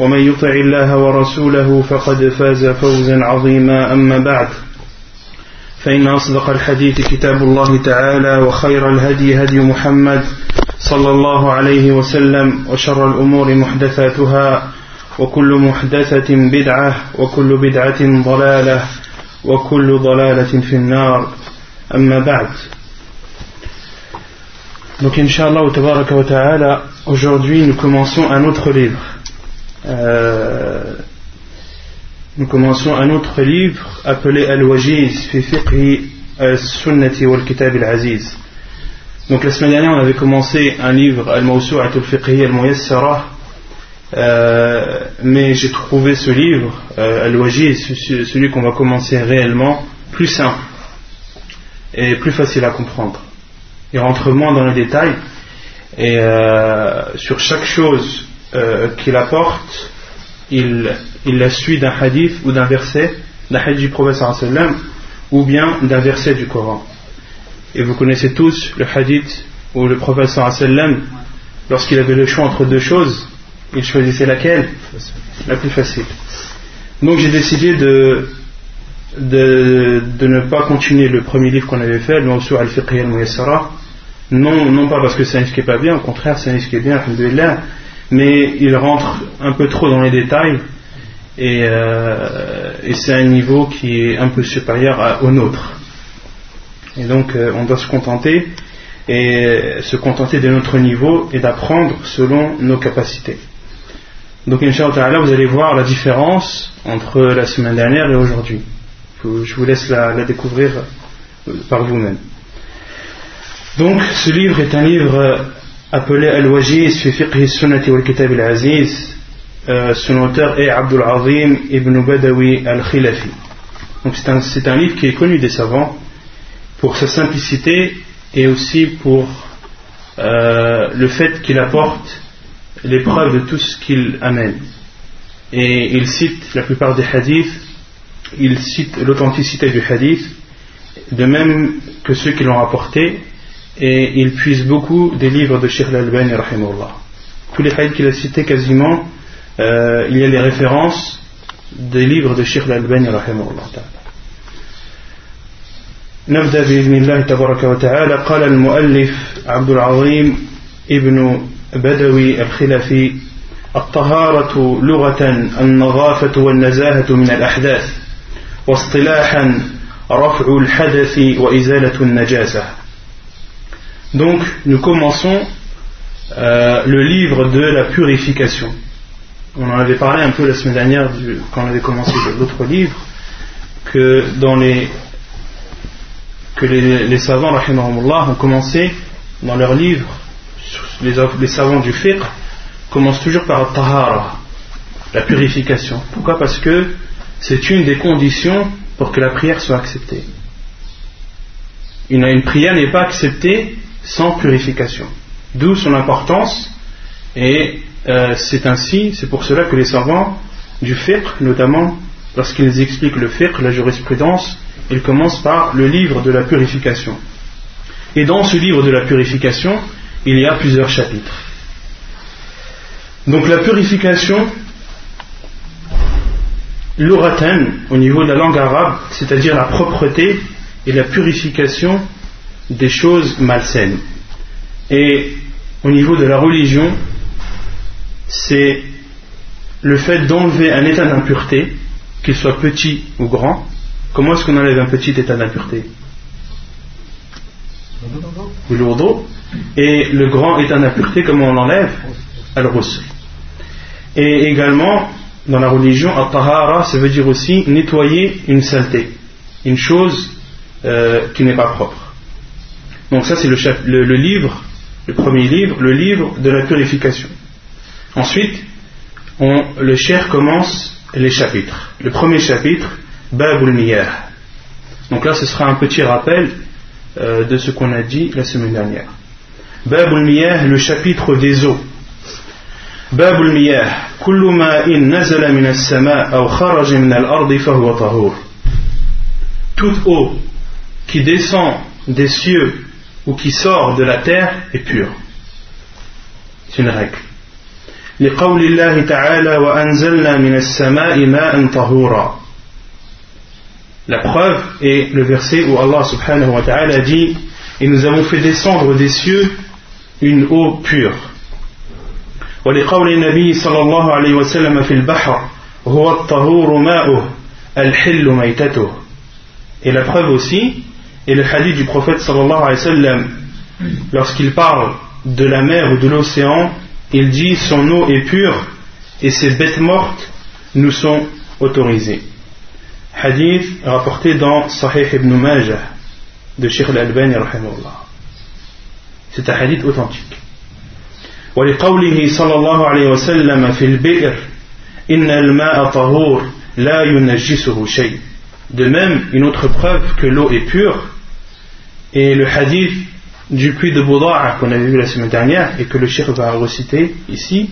ومن يطع الله ورسوله فقد فاز فوزا عظيما أما بعد فإن أصدق الحديث كتاب الله تعالى وخير الهدي هدي محمد صلى الله عليه وسلم وشر الأمور محدثاتها وكل محدثة بدعة وكل بدعة ضلالة وكل ضلالة في النار أما بعد Donc Inch'Allah aujourd'hui nous commençons un autre livre. Euh, nous commençons un autre livre appelé Al-Wajiz fi fiqhi al-sunnati wal-kitab al-aziz. Donc la semaine dernière on avait commencé un livre Al-Mawsu'at al-fiqhi al-muyassara euh, mais j'ai trouvé ce livre euh, Al-Wajiz, celui qu'on va commencer réellement, plus simple et plus facile à comprendre. Il rentre moins dans les détails et sur chaque chose euh, qu'il apporte, il, il la suit d'un hadith ou d'un verset, d'un hadith du prophète ou bien d'un verset du Coran. Et vous connaissez tous le hadith où le prophète lorsqu'il avait le choix entre deux choses, il choisissait laquelle? La plus facile. Donc j'ai décidé de, de, de, ne pas continuer le premier livre qu'on avait fait, le sur al-Fiqh al-Muyassara. Non, non pas parce que c'est un livre pas bien, au contraire, c'est un livre qui est bien, alhamdulillah, mais il rentre un peu trop dans les détails et, euh, c'est un niveau qui est un peu supérieur au nôtre. Et donc euh, on doit se contenter et se contenter de notre niveau et d'apprendre selon nos capacités. Donc Inch'Allah, vous allez voir la différence entre la semaine dernière et aujourd'hui. Je vous laisse la, la découvrir par vous-même. Donc ce livre est un livre appelé Al-Wajiz fi fiqh sunnati wal kitab al-aziz. Euh, son auteur est Abdul Azim ibn Badawi al-Khilafi. Donc c'est un, livre qui est connu des savants pour sa simplicité et aussi pour euh, le fait qu'il apporte l'épreuve de tout ce qu'il amène. Et il cite la plupart des hadiths, il cite l'authenticité du hadith, de même que ceux qui l'ont rapporté, et il puise beaucoup des livres de Sheikh al-Albani, Tous les hadiths qu'il a cités quasiment, euh, il y a les références des livres de Sheikh al-Albani, نبدأ بإذن الله تبارك وتعالى قال المؤلف عبد العظيم ابن بدوي الخلفي الطهارة لغة النظافة والنزاهة من الأحداث واصطلاحا رفع الحدث وإزالة النجاسة donc nous commençons euh, le livre de la purification. On en avait parlé un peu la semaine dernière quand on avait commencé l'autre livre que dans les que les, les savants ont commencé dans leur livre les, savants du fiqh commencent toujours par tahara, la purification. Pourquoi? Parce que c'est une des conditions pour que la prière soit acceptée. Une prière n'est pas acceptée sans purification. D'où son importance et euh, c'est ainsi, c'est pour cela que les savants du fiqh, notamment lorsqu'ils expliquent le fiqh, la jurisprudence, ils commencent par le livre de la purification. Et dans ce livre de la purification, il y a plusieurs chapitres. Donc la purification, l'uratan, au niveau de la langue arabe, c'est-à-dire la propreté et la purification des choses malsaines. Et au niveau de la religion, c'est le fait d'enlever un état d'impureté, qu'il soit petit ou grand. Comment est-ce qu'on enlève un petit état d'impureté? Et le grand est un impureté, comment on l'enlève? Al-Ghusl. Et également, dans la religion, Al-Tahara, ça veut dire aussi nettoyer une saleté, une chose euh, qui n'est pas propre. Donc ça c'est le, le, livre, le premier livre, le livre de la purification. Ensuite, le cher commence les chapitres. Le premier chapitre, Babul Miyah. Donc là ce sera un petit rappel euh, de ce qu'on a dit la semaine dernière. Babul Miyah, le chapitre des eaux. Babul Miyah, kullu ma'in nazala min as-sama' aw kharaja min al-ardi fahuwa tahur. Toute eau qui descend des cieux ou qui sort de la terre est pure. C'est une règle. لقول الله تعالى وأنزلنا من السماء ماء طهورا La preuve est le verset où Allah subhanahu wa ta'ala dit Et nous avons fait descendre des cieux une eau pure. ولقول النبي صلى الله عليه وسلم في البحر هو الطهور ماؤه الحل ميتته Et la preuve aussi et le hadith du prophète sallallahu alayhi wa sallam, lorsqu'il parle de la mer ou de l'océan, il dit son eau est pure et ses bêtes mortes nous sont autorisées. Hadith rapporté dans Sahih ibn Majah de Sheikh al-Albani C'est un hadith authentique. ولقوله صلى الله عليه وسلم في البئر إن الماء طهور لا ينجسه شيء de même, une autre preuve que l'eau est pure est le hadith du puits de Bouda'a qu'on avait vu la semaine dernière et que le shir va reciter ici,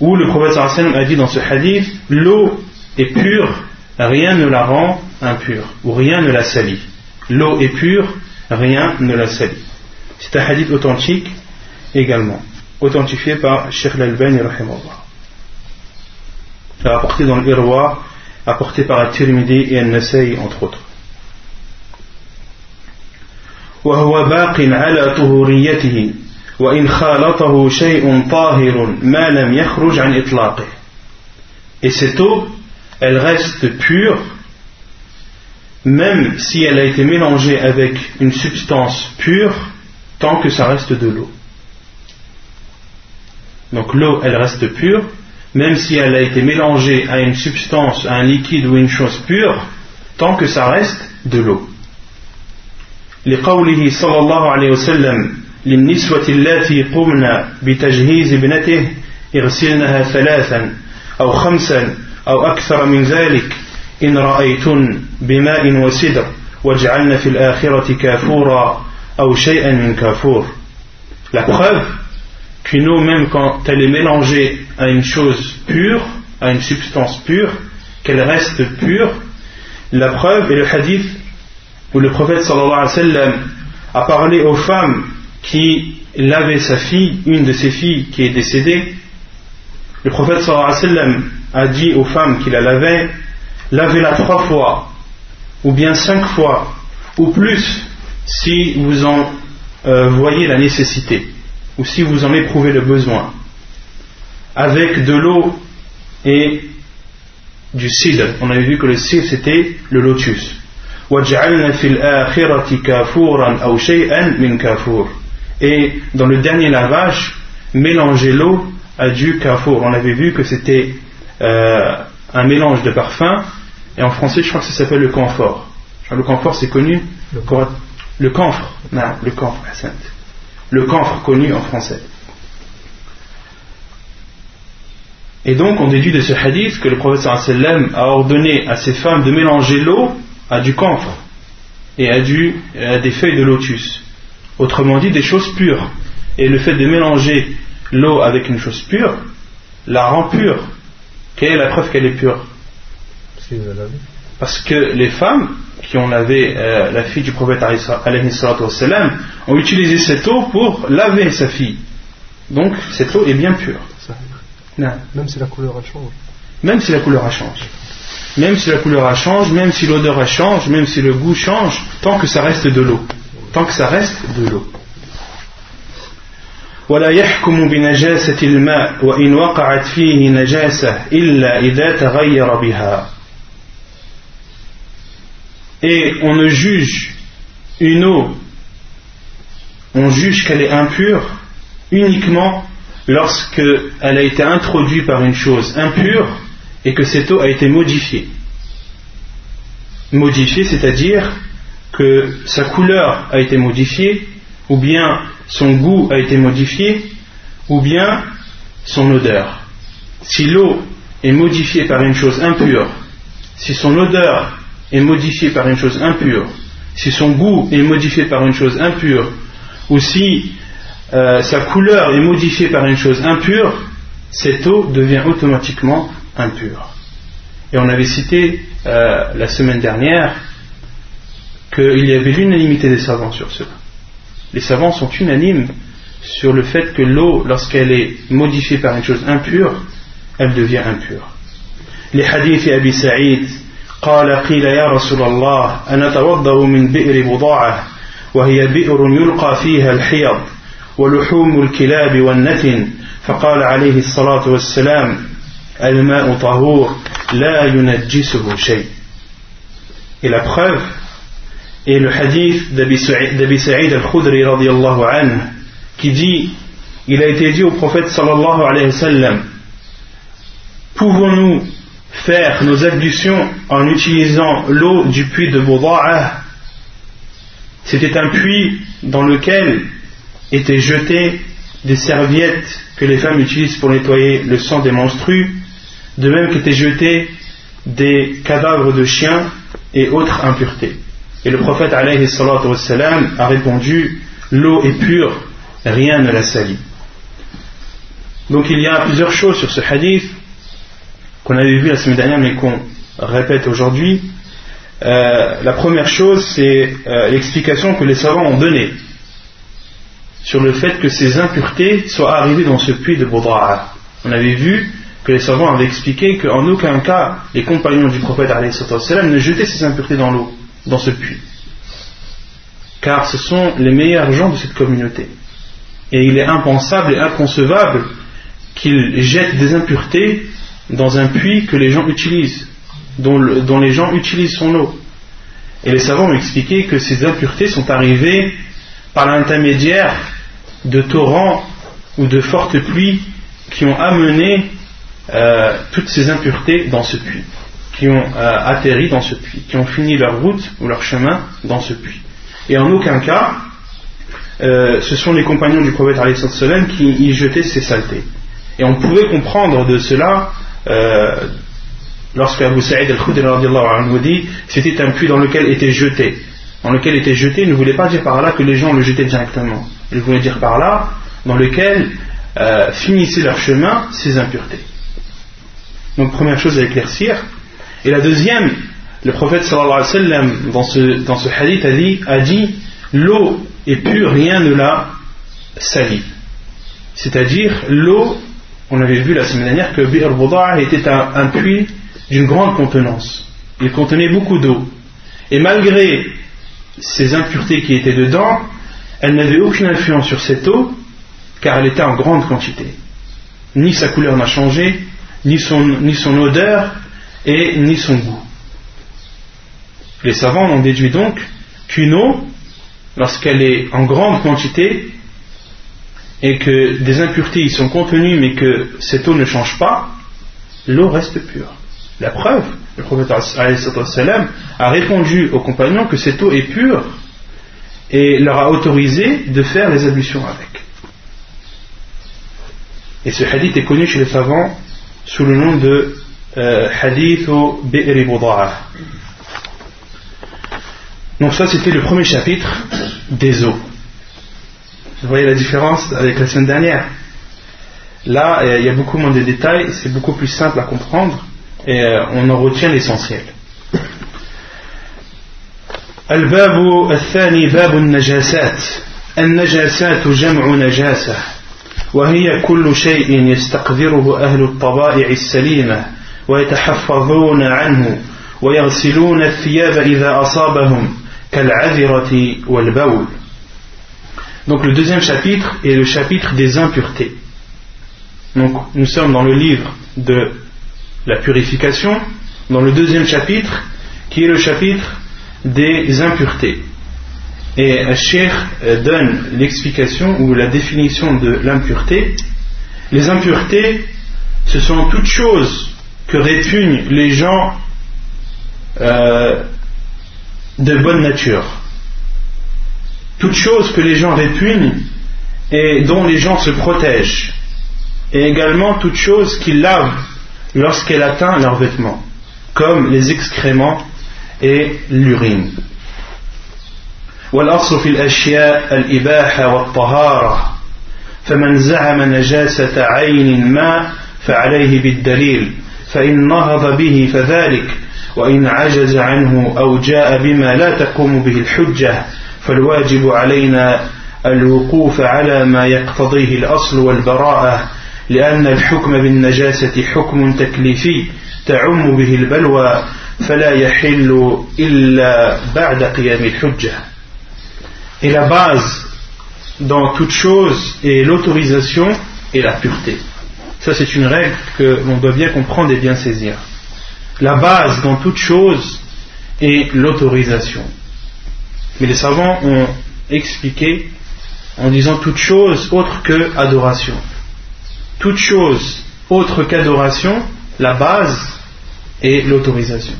où le prophète a dit dans ce hadith l'eau est pure, rien ne la rend impure ou rien ne la salit. L'eau est pure, rien ne la salit. C'est un hadith authentique également, authentifié par Sheikh Al-Albani, rapporté dans le apporté par At-Tirmidhi et An-Nasai entre autres. وهو باق على طهوريته وإن خالطه شيء طاهر ما لم يخرج عن إطلاقه Et cette eau, elle reste pure même si elle a été mélangée avec une substance pure tant que ça reste de l'eau. Donc l'eau, elle reste pure même si elle a été mélangée à une substance, à un liquide ou une chose pure, tant que ça reste de l'eau. لقوله صلى الله عليه وسلم للنسوة اللاتي قمن بتجهيز ابنته اغسلنها ثلاثا أو خمسا أو أكثر من ذلك إن رأيتن بماء وسدر واجعلن في الآخرة كافورا أو شيئا من كافور. La preuve qu'une eau, même quand elle est mélangée à une chose pure, à une substance pure, qu'elle reste pure, la preuve est le hadith où le prophète sallallahu alayhi wa sallam a parlé aux femmes qui lavaient sa fille, une de ses filles qui est décédée. Le prophète sallallahu alayhi wa sallam a dit aux femmes qui la lavaient, lavez-la trois fois, ou bien cinq fois, ou plus, si vous en euh, voyez la nécessité ou si vous en éprouvez le besoin, avec de l'eau et du cidre. On avait vu que le cidre c'était le lotus. Et dans le dernier lavage, mélangez l'eau à du kafour. On avait vu que c'était euh, un mélange de parfums, et en français je crois que ça s'appelle le camphor. Le camphor c'est connu Le, le camphre, non, le camphre, le camphre connu en français. Et donc on déduit de ce hadith que le prophète a ordonné à ces femmes de mélanger l'eau à du camphre et à, du, à des feuilles de lotus. Autrement dit, des choses pures. Et le fait de mélanger l'eau avec une chose pure la rend pure. Quelle est la preuve qu'elle est pure? Parce que les femmes qui ont lavé euh, la fille du prophète ont utilisé cette eau pour laver sa fille. Donc cette eau est bien pure. Même si la couleur change. Même si la couleur change. Même si la couleur change, même si l'odeur change, même si le goût change, tant que ça reste de l'eau. Tant que ça reste de l'eau. ولا يحكم بنجاسة الماء وإن وقعت فيه نجاسة إلا إذا تغير بها et on ne juge une eau on juge qu'elle est impure uniquement lorsqu'elle a été introduite par une chose impure et que cette eau a été modifiée. Modifiée, c'est-à-dire que sa couleur a été modifiée, ou bien son goût a été modifié, ou bien son odeur. Si l'eau est modifiée par une chose impure, si son odeur est modifiée par une chose impure, si son goût est modifié par une chose impure, ou si euh, sa couleur est modifiée par une chose impure, cette eau devient automatiquement impure. Et on avait cité euh, la semaine dernière qu'il y avait l'unanimité des savants sur cela. Les savants sont unanimes sur le fait que l'eau, lorsqu'elle est modifiée par une chose impure, elle devient impure. Les hadiths Abi Sa'id قال قيل يا رسول الله أنا توضأ من بئر بضاعة وهي بئر يلقى فيها الحيض ولحوم الكلاب والنتن فقال عليه الصلاة والسلام الماء طهور لا ينجسه شيء Et la preuve est le hadith d'Abi Sa'id al-Khudri radiallahu anhu qui dit il a été dit au prophète sallallahu alayhi wa sallam pouvons-nous faire nos ablutions en utilisant l'eau du puits de Bouda'ah c'était un puits dans lequel étaient jetées des serviettes que les femmes utilisent pour nettoyer le sang des menstrues, de même qu'étaient jetés des cadavres de chiens et autres impuretés. Et le prophète a répondu L'eau est pure, rien ne la salit. Donc il y a plusieurs choses sur ce hadith qu'on avait vu la semaine dernière mais qu'on répète aujourd'hui. Euh, la première chose, c'est euh, l'explication que les savants ont donnée sur le fait que ces impuretés soient arrivées dans ce puits de Boudra'a. On avait vu que les savants avaient expliqué qu'en aucun cas les compagnons du prophète ne jetaient ces impuretés dans l'eau, dans ce puits. Car ce sont les meilleurs gens de cette communauté. Et il est impensable et inconcevable qu'ils jettent des impuretés dans un puits que les gens utilisent dont, les gens utilisent son eau. Et les savants ont expliqué que ces impuretés sont arrivées par l'intermédiaire de torrents ou de fortes pluies qui ont amené euh, toutes ces impuretés dans ce puits, qui ont euh, atterri dans ce puits, qui ont fini leur route ou leur chemin dans ce puits. Et en aucun cas, euh, ce sont les compagnons du prophète qui y jetaient ces saletés. Et on pouvait comprendre de cela lorsque Abu Sa'id al-Khudri dit c'était un puits dans lequel était jeté. Dans lequel était jeté, ne voulait pas dire par là que les gens le jetaient directement. Il voulait dire par là dans lequel finissaient leur chemin ces impuretés. Donc première chose à éclaircir. Et la deuxième, le prophète sallallahu alayhi wa sallam dans ce, hadith a dit, l'eau est pure, rien ne la salit. C'est-à-dire l'eau, on avait vu la semaine dernière que Bir était un puits d'une grande contenance. Il contenait beaucoup d'eau. Et malgré ces impuretés qui étaient dedans, elle n'avait aucune influence sur cette eau, car elle était en grande quantité. Ni sa couleur n'a changé, ni son, odeur, et ni son goût. Les savants ont déduit donc qu'une eau, lorsqu'elle est en grande quantité, et que des impuretés y sont contenues, mais que cette eau ne change pas, l'eau reste pure. La preuve, le prophète a répondu aux compagnons que cette eau est pure et leur a autorisé de faire les ablutions avec. Et ce hadith est connu chez les savants sous le nom de euh, hadith au Bi'ri Donc ça c'était le premier chapitre des eaux. Vous voyez la différence avec la semaine dernière. Là, il y a beaucoup moins de détails, c'est beaucoup plus simple à comprendre et euh, on en retient l'essentiel. الباب الثاني باب النجاسات النجاسات جمع نجاسة وهي كل شيء يستقذره أهل الطبائع السليمة ويتحفظون عنه ويغسلون الثياب إذا أصابهم كالعذرة والبول Donc le deuxième chapitre est le chapitre des impuretés. Donc nous sommes dans le livre de la purification dans le deuxième chapitre qui est le chapitre des impuretés. Et Cheikh donne l'explication ou la définition de l'impureté. Les impuretés, ce sont toutes choses que répugnent les gens euh, de bonne nature. Toutes choses que les gens répugnent et dont les gens se protègent. Et également toutes choses qu'ils lavent lorsqu'elle atteint leurs vêtements, comme les excréments et l'urine. والأصل في الأشياء الإباحة والطهارة. فمن زعم نجاسة عين ما فعليه بالدليل فإن نهض به فذلك وإن عجز عنه أو جاء بما لا تقوم به الحجة فالواجب علينا الوقوف على ما يقتضيه الأصل والبراءة لأن الحكم بالنجاسة حكم تكليفي تعم به البلوى فلا يحل إلا بعد قيام الحجة. Et la base dans toute chose est l'autorisation et la pureté. Ça, c'est une règle que l'on doit bien comprendre et bien saisir. La base dans toute chose est l'autorisation. Mais les savants ont expliqué en disant toute chose autre que adoration. Toute chose autre qu'adoration, la base est l'autorisation.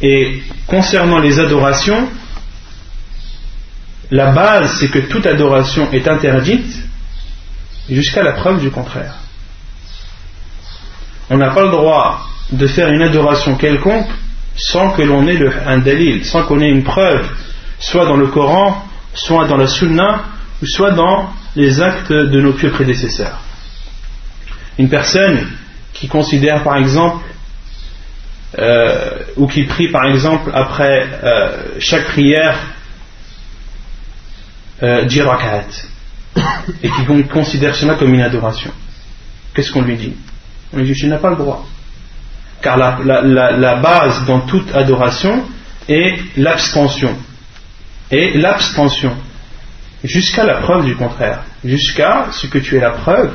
Et concernant les adorations, la base c'est que toute adoration est interdite jusqu'à la preuve du contraire. On n'a pas le droit de faire une adoration quelconque sans que l'on ait un dalil, sans qu'on ait une preuve, soit dans le Coran, soit dans la Sunna, ou soit dans les actes de nos pieux prédécesseurs. Une personne qui considère par exemple, euh, ou qui prie par exemple après euh, chaque prière euh, et qui considère cela comme une adoration. Qu'est-ce qu'on lui dit? On lui dit tu n'as pas le droit. Car la, base dans toute adoration est l'abstention. Et l'abstention. Jusqu'à la preuve du contraire. Jusqu'à ce que tu aies la preuve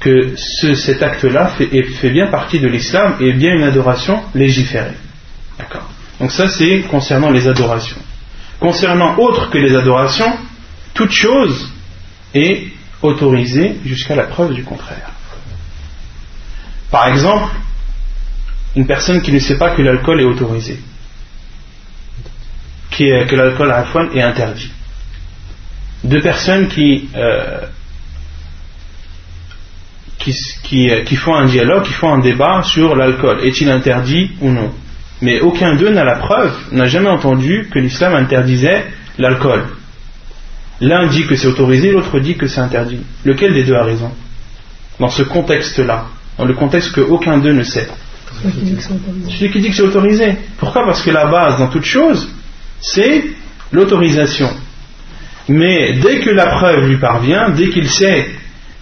que cet acte-là fait, fait, bien partie de l'islam et bien une adoration légiférée. D'accord Donc ça c'est concernant les adorations. Concernant autre que les adorations, toute chose est autorisée jusqu'à la preuve du contraire. Par exemple, une personne qui ne sait pas que l'alcool est autorisé, que l'alcool à la fois est interdit. Deux personnes qui, euh, qui, qui, font un dialogue, qui font un débat sur l'alcool. Est-il interdit ou non? Mais aucun d'eux n'a la preuve, n'a jamais entendu que l'islam interdisait l'alcool. L'un dit que c'est autorisé, l'autre dit que c'est interdit. Lequel des deux a raison Dans ce contexte-là, dans le contexte que aucun d'eux ne sait? Celui qui dit que c'est autorisé. Pourquoi? Parce que la base dans toute chose, c'est l'autorisation. Mais dès que la preuve lui parvient, dès qu'il sait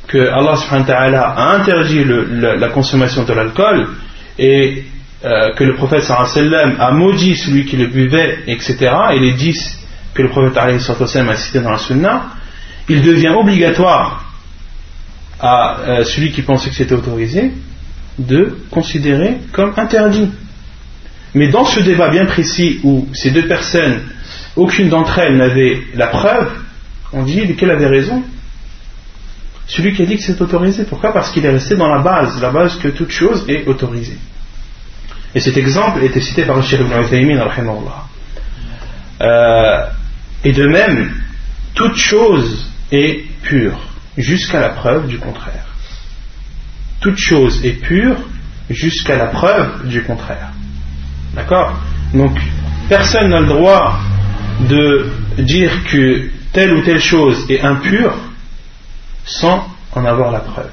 que Allah a interdit la consommation de l'alcool et euh, que le prophète sallam a maudit celui qui le buvait, etc., et les dix que le prophète a cité dans la sunna, il devient obligatoire à euh, celui qui pensait que c'était autorisé de considérer comme interdit. Mais dans ce débat bien précis où ces deux personnes, aucune d'entre elles n'avait la preuve, on dit lequel avait raison Celui qui a dit que c'est autorisé. Pourquoi? Parce qu'il est resté dans la base, la base que toute chose est autorisée. Et cet exemple était cité par le Cheikh Ibn Uthaymin, euh, et de même, toute chose est pure, jusqu'à la preuve du contraire. Toute chose est pure jusqu'à la preuve du contraire. D'accord? Donc, personne n'a le droit de dire que telle ou telle chose est impure sans en avoir la preuve.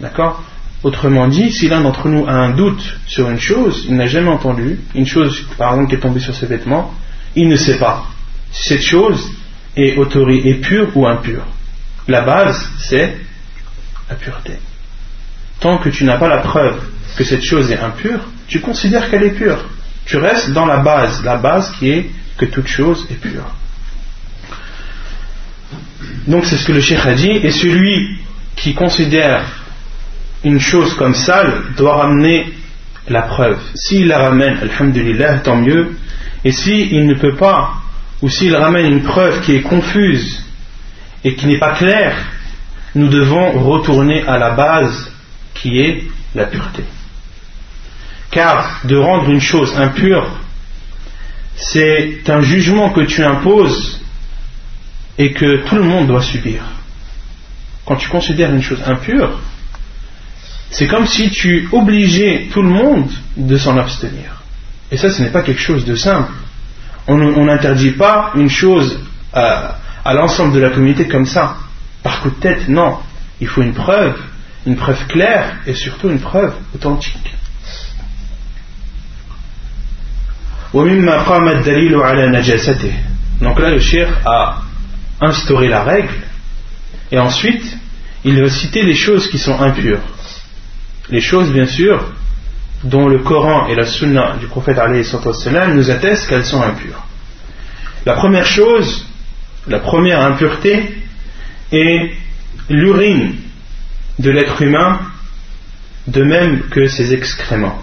D'accord? Autrement dit, si l'un d'entre nous a un doute sur une chose, il n'a jamais entendu, une chose par exemple qui est tombée sur ses vêtements, il ne sait pas si cette chose est, autorisée, pure ou impure. La base, c'est la pureté. Tant que tu n'as pas la preuve que cette chose est impure, tu considères qu'elle est pure. Tu restes dans la base, la base qui est que toute chose est pure. Donc c'est ce que le cheikh a dit, et celui qui considère une chose comme sale doit ramener la preuve. S'il la ramène, alhamdulillah, tant mieux, Et s'il ne peut pas, ou s'il ramène une preuve qui est confuse et qui n'est pas claire, nous devons retourner à la base qui est la pureté. Car de rendre une chose impure, c'est un jugement que tu imposes et que tout le monde doit subir. Quand tu considères une chose impure, c'est comme si tu obligeais tout le monde de s'en abstenir. Et ça, ce n'est pas quelque chose de simple. On n'interdit pas une chose à, l'ensemble de la communauté comme ça, par coup de tête, non. Il faut une preuve, une preuve claire et surtout une preuve authentique. Donc là, le shir a instauré la règle et ensuite il va citer les choses qui sont impures Les choses, bien sûr, dont le Coran et la Sunna du prophète nous attestent qu'elles sont impures. La première chose, la première impureté est l'urine de l'être humain, de même que ses excréments.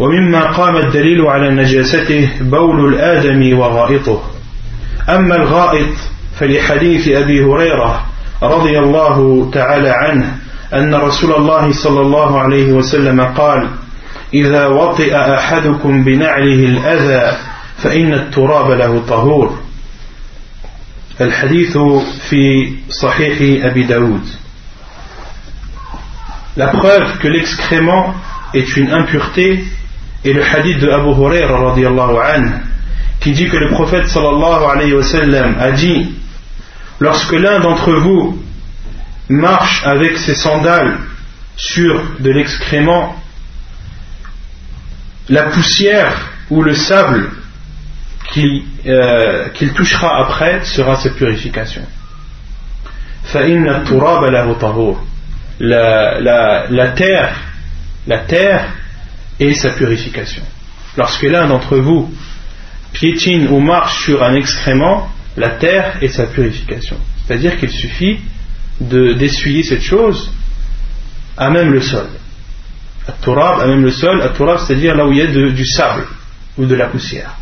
ومما قام الدليل على نجاسته بول الآدم وغائطه أما الغائط فلحديث أبي هريرة رضي الله تعالى عنه أن رسول الله صلى الله عليه وسلم قال إذا وطئ أحدكم بنعله الأذى فإن التراب له طهور الحديث في صحيح أبي داود La preuve que l'excrément est une impureté est le hadith de Abu Huraira anhu qui dit que le prophète sallallahu alayhi wa sallam a dit lorsque l'un d'entre vous marche avec ses sandales sur de l'excrément, la poussière ou le sable euh, qu'il touchera après sera sa purification. La, la, la terre, la terre est sa purification. Lorsque l'un d'entre vous piétine ou marche sur un excrément, la terre est sa purification. C'est-à-dire qu'il suffit d'essuyer cette chose à même le sol. À à même le sol, à c'est-à-dire là où il y a du sable ou de la poussière.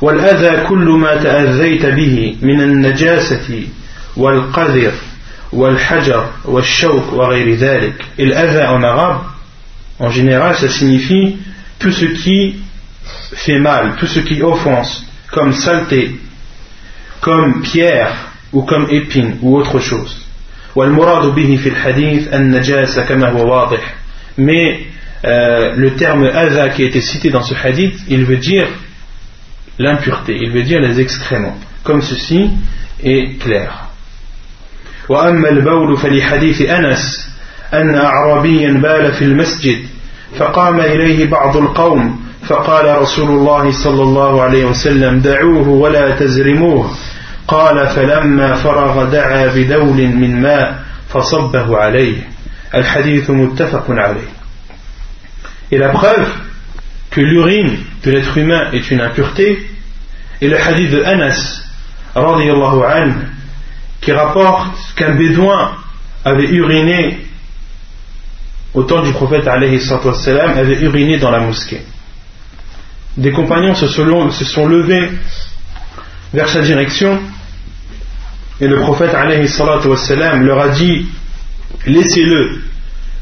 والأذى كل ما تأذيت به من النجاسة والقذر والحجر والشوك وغير ذلك. Et l'adha en arabe, en général, ça signifie tout ce qui fait mal, tout ce qui offense, comme saleté, comme pierre ou comme épine ou autre chose. Mais euh, le terme adha qui a été cité dans ce hadith, il veut dire l'impureté, il veut dire les excréments. Comme ceci est clair. وأما البول فلحديث أنس أن أعرابيا بال في المسجد فقام إليه بعض القوم فقال رسول الله صلى الله عليه وسلم دعوه ولا تزرموه قال فلما فرغ دعا بدول من ماء فصبه عليه الحديث متفق عليه Et la preuve que l'urine de l'être humain est une impureté est le hadith de Anas anhu, qui rapporte qu'un bédouin avait uriné au temps du prophète avait uriné dans la mosquée. Des compagnons se sont levés vers sa direction et le prophète leur a dit laissez-le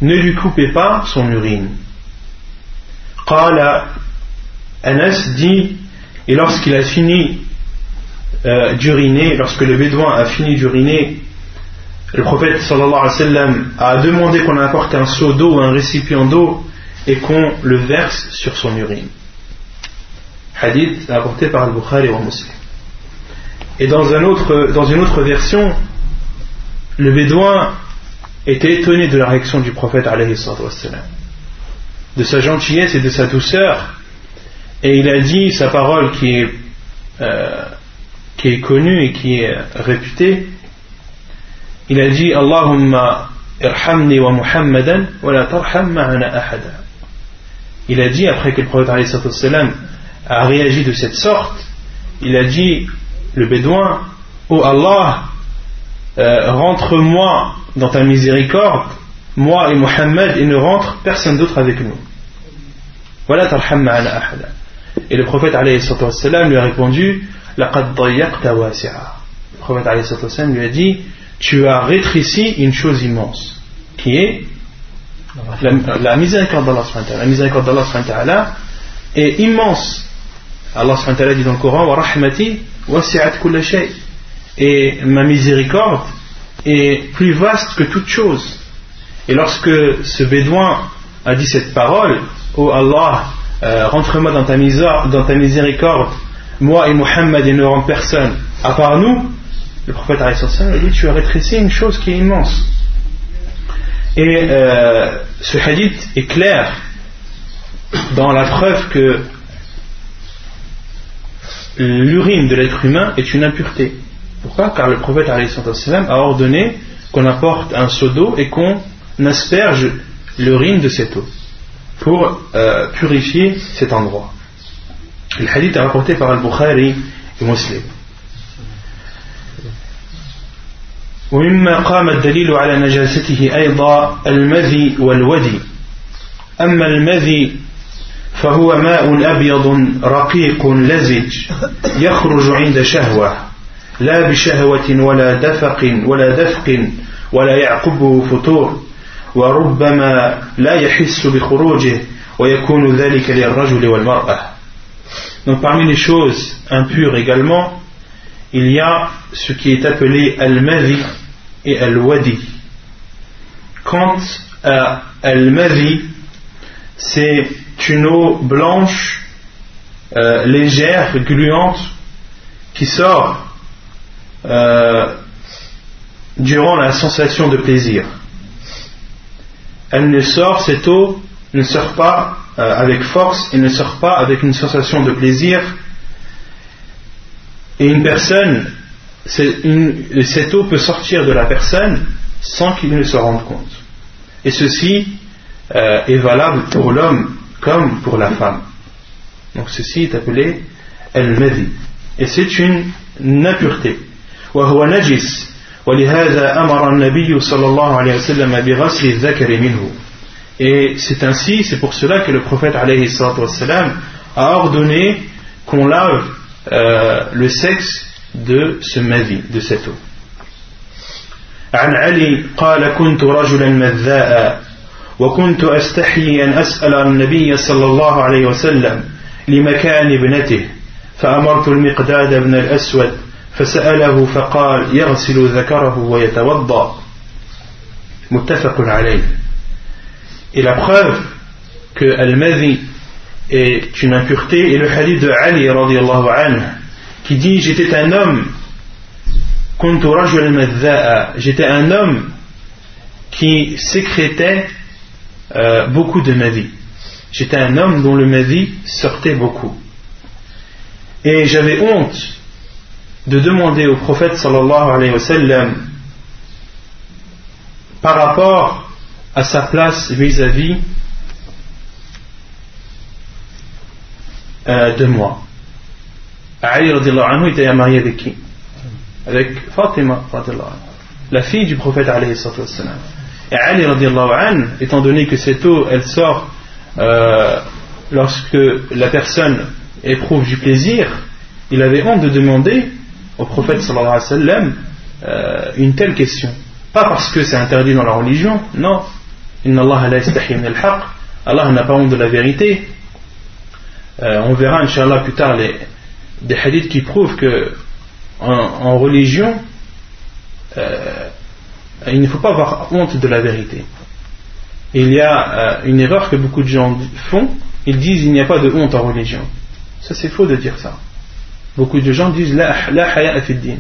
ne lui coupez pas son urine. Anas dit et lorsqu'il a fini euh, d'uriner lorsque le bédouin a fini d'uriner le prophète a demandé qu'on apporte un seau d'eau un récipient d'eau et qu'on le verse sur son urine. Hadith apporté par le Bukhari ou Muslim et dans, une autre version, le bédouin était étonné de la réaction du prophète de sa gentillesse et de sa douceur. Et il a dit sa parole qui est, euh, qui est connue et qui est réputée. Il a dit Allahumma irhamni wa Muhammadan wa la tarham ma'ana ahada. Il a dit, après que le prophète a réagi de cette sorte, il a dit le bédouin Oh Allah, euh, rentre-moi dans ta miséricorde, moi et Mohammed, et ne rentre personne d'autre avec nous. Voilà Et le prophète lui a répondu Le prophète lui a dit Tu as rétréci une chose immense, qui est la, miséricorde d'Allah. La miséricorde d'Allah est immense. Allah dit dans le Coran Et ma miséricorde est plus vaste que toute chose. Et lorsque ce bédouin a dit cette parole, Oh Allah, euh, rentre-moi dans, ta dans ta miséricorde, moi et Muhammad et ne personne à part nous, le prophète a dit Tu as rétréci une chose qui est immense. Et euh, ce hadith est clair dans la preuve que l'urine de l'être humain est une impureté. Pourquoi Car le prophète a ordonné qu'on apporte un seau d'eau et qu'on asperge l'urine de cette eau pour euh, purifier cet endroit. Le hadith est rapporté par Al-Bukhari et Muslim. ومما قام الدليل على نجاسته أيضا المذي والودي أما المذي فهو ماء أبيض رقيق لزج يخرج عند شهوة لا بشهوة ولا دفق ولا دفق ولا يعقبه فتور وربما لا يحس بخروجه ويكون ذلك للرجل والمرأة Donc parmi les choses impures également, il y a ce qui est appelé al-mavi et al-wadi. Quant à al-mavi, c'est une eau blanche, euh, légère, gluante, qui sort euh, durant la sensation de plaisir. Elle ne sort, cette eau ne sort pas euh, avec force et ne sort pas avec une sensation de plaisir. Et une personne, cette eau peut sortir de la personne sans qu'il ne se rende compte. Et ceci est valable pour l'homme comme pour la femme. Donc ceci est appelé al-madi. Et c'est une impureté. وهو نجس ولهذا أمر النبي صلى الله عليه وسلم بغسل الذكر منه Et c'est ainsi, c'est pour cela que le prophète alayhi والسلام, a ordonné qu'on lave euh, le sexe de ce mavi, de cette eau. عن علي قال كنت رجلا مذاء وكنت أستحي أن أسأل النبي صلى الله عليه وسلم لمكان ابنته فأمرت المقداد بن الأسود فسأله فقال يغسل ذكره ويتوضأ. متفق عليه. Et la preuve que Al-Madi est une impureté est le hadith de Ali anh, qui dit J'étais un homme, j'étais un homme qui sécrétait euh, beaucoup de ma vie. J'étais un homme dont le ma vie sortait beaucoup. Et j'avais honte de demander au prophète sallallahu alayhi wa sallam par rapport à sa place vis-à-vis euh, de moi. Ali était marié avec qui? Avec Fatima, la fille du prophète alayhi wa sallam. Et Ali an, étant donné que cette eau, elle sort euh, lorsque la personne éprouve du plaisir, il avait honte de demander au prophète sallallahu alayhi wa sallam euh, une telle question. Pas parce que c'est interdit dans la religion, non. Allah n'a pas honte de la vérité. Euh, on verra, inshallah, plus tard les, des hadiths qui prouvent que en, religion, il ne faut pas avoir honte de la vérité. Il y a euh, une erreur que beaucoup de gens font, ils disent il n'y a pas de honte en religion. Ça c'est faux de dire ça. Beaucoup de gens disent la, haya fi din.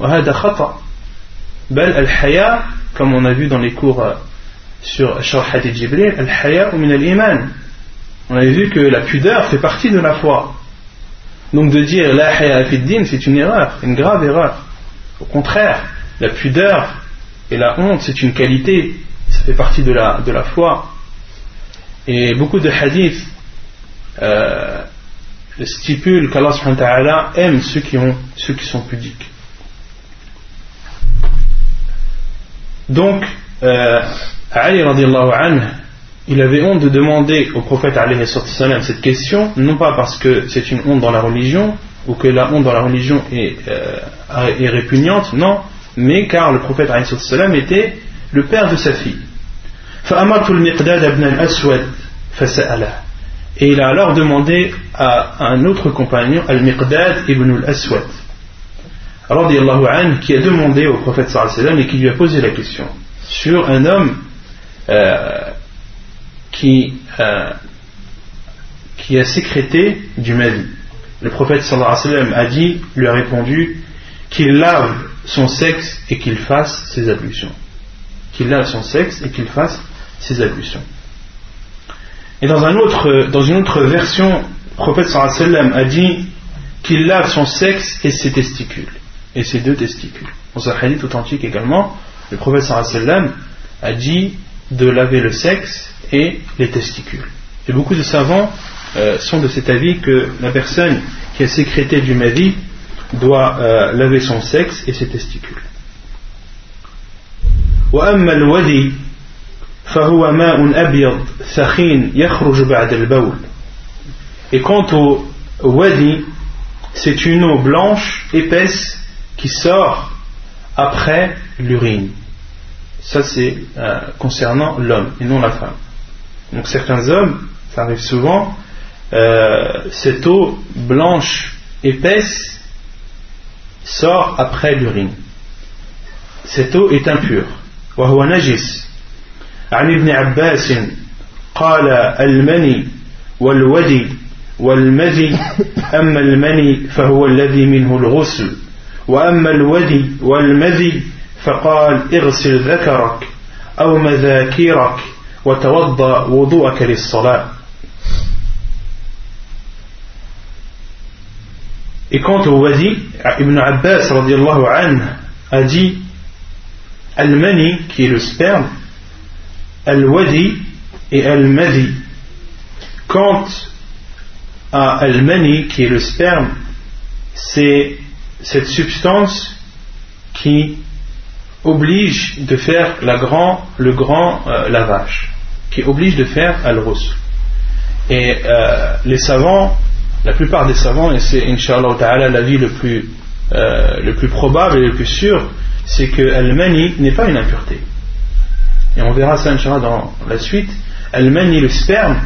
al haya, comme on a vu dans les cours euh, sur Sharhat Jibril, al haya min al iman. On a vu que la pudeur fait partie de la foi. Donc de dire la haya fi din, c'est une erreur, une grave erreur. Au contraire, la pudeur et la honte, c'est une qualité, ça fait partie de la, de la foi. Et beaucoup de hadiths euh, stipulent qu'Allah aime ceux qui, ont, ceux qui sont pudiques. Donc, euh, Ali il avait honte de demander au prophète cette question, non pas parce que c'est une honte dans la religion, ou que la honte dans la religion est, euh, est répugnante, non, mais car le prophète était le père de sa fille. Et il a alors demandé à un autre compagnon, Al-Miqdad ibn al-Aswad, qui a demandé au prophète sallam et qui lui a posé la question sur un homme euh, qui, euh, qui a sécrété du Mali. Le prophète sallam a dit, lui a répondu qu'il lave son sexe et qu'il fasse ses ablutions. Qu'il lave son sexe et qu'il fasse ses ablutions. Et dans, un autre, dans une autre version, le prophète sallam a dit qu'il lave son sexe et ses testicules, et ses deux testicules. Dans un hadith authentique également, le prophète sallam a dit de laver le sexe et les testicules. Et beaucoup de savants euh, sont de cet avis que la personne qui a sécrété du mavi doit euh, laver son sexe et ses testicules. Et quant au wadi, c'est une eau blanche, épaisse, qui sort après l'urine. Ça, c'est euh, concernant l'homme et non la femme. Donc, certains hommes, ça arrive souvent, euh, cette eau blanche, épaisse, sort après l'urine. Cette eau est impure. وهو نجس عن ابن عباس قال المني والودي والمذي أما المني فهو الذي منه الغسل وأما الودي والمذي فقال اغسل ذكرك أو مذاكيرك وتوضأ وضوءك للصلاة Et quant au wadi, Ibn Abbas anhu, a dit Al-Mani, qui est le sperme, Al-Wadi et Al-Madi. Quant à Al-Mani, qui est le sperme, c'est cette substance qui oblige de faire la grand, le grand euh, lavage, qui oblige de faire al-rus. Et euh, les savants, la plupart des savants, et c'est inshallah ta'ala l'avis le plus, euh, le plus probable et le plus sûr, c'est que al-mani n'est pas une impureté. Et on verra ça inshallah dans la suite. Al-mani, le sperme,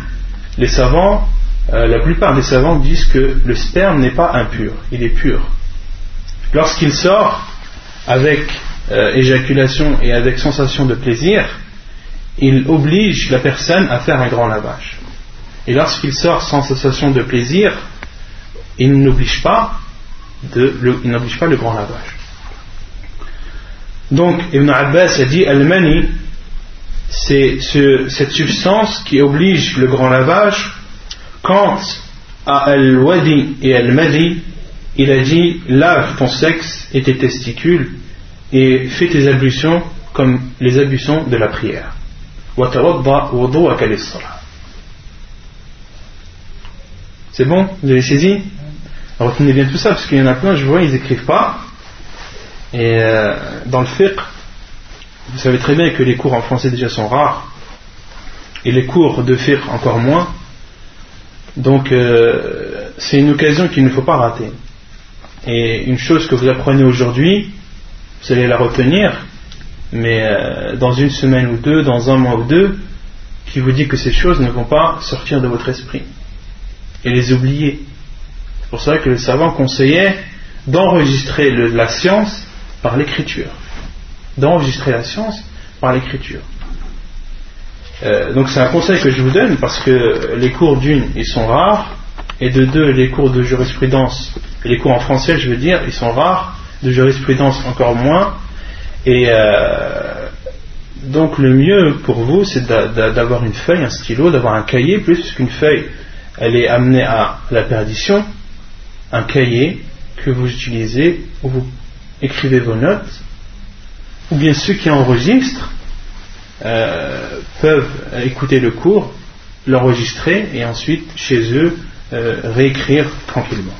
les savants, la plupart des savants disent que le sperme n'est pas impur, il est pur. Lorsqu'il sort avec euh, éjaculation et avec sensation de plaisir, il oblige la personne à faire un grand lavage. Et lorsqu'il sort sans sensation de plaisir, il n'oblige pas, le, il n'oblige pas le grand lavage. Donc Ibn Abbas a dit Al-Mani, c'est cette substance qui oblige le grand lavage. Quant à Al-Wadi et Al-Madi, il a dit lave ton sexe et tes testicules et fais tes ablutions comme les ablutions de la prière. C'est bon? Vous avez saisi? Retenez bien tout ça parce qu'il y en a plein, je vois, ils n'écrivent pas. Et euh, dans le fiqh, vous savez très bien que les cours en français déjà sont rares et les cours de fiqh encore moins. Donc euh, c'est une occasion qu'il ne faut pas rater. Et une chose que vous apprenez aujourd'hui, vous allez la retenir, mais euh, dans une semaine ou deux, dans un mois ou deux, qui vous dit que ces choses ne vont pas sortir de votre esprit et les oublier. C'est pour ça que le savant conseillait d'enregistrer la science par l'écriture. D'enregistrer la science par l'écriture. Euh, donc c'est un conseil que je vous donne parce que les cours d'une, ils sont rares, et de deux, les cours de jurisprudence, les cours en français, je veux dire, ils sont rares, de jurisprudence encore moins. Et euh, donc le mieux pour vous, c'est d'avoir une feuille, un stylo, d'avoir un cahier, plus qu'une feuille, elle est amenée à la perdition, un cahier que vous utilisez, où vous écrivez vos notes, ou bien ceux qui enregistrent euh, peuvent écouter le cours, l'enregistrer et ensuite chez eux euh, réécrire tranquillement.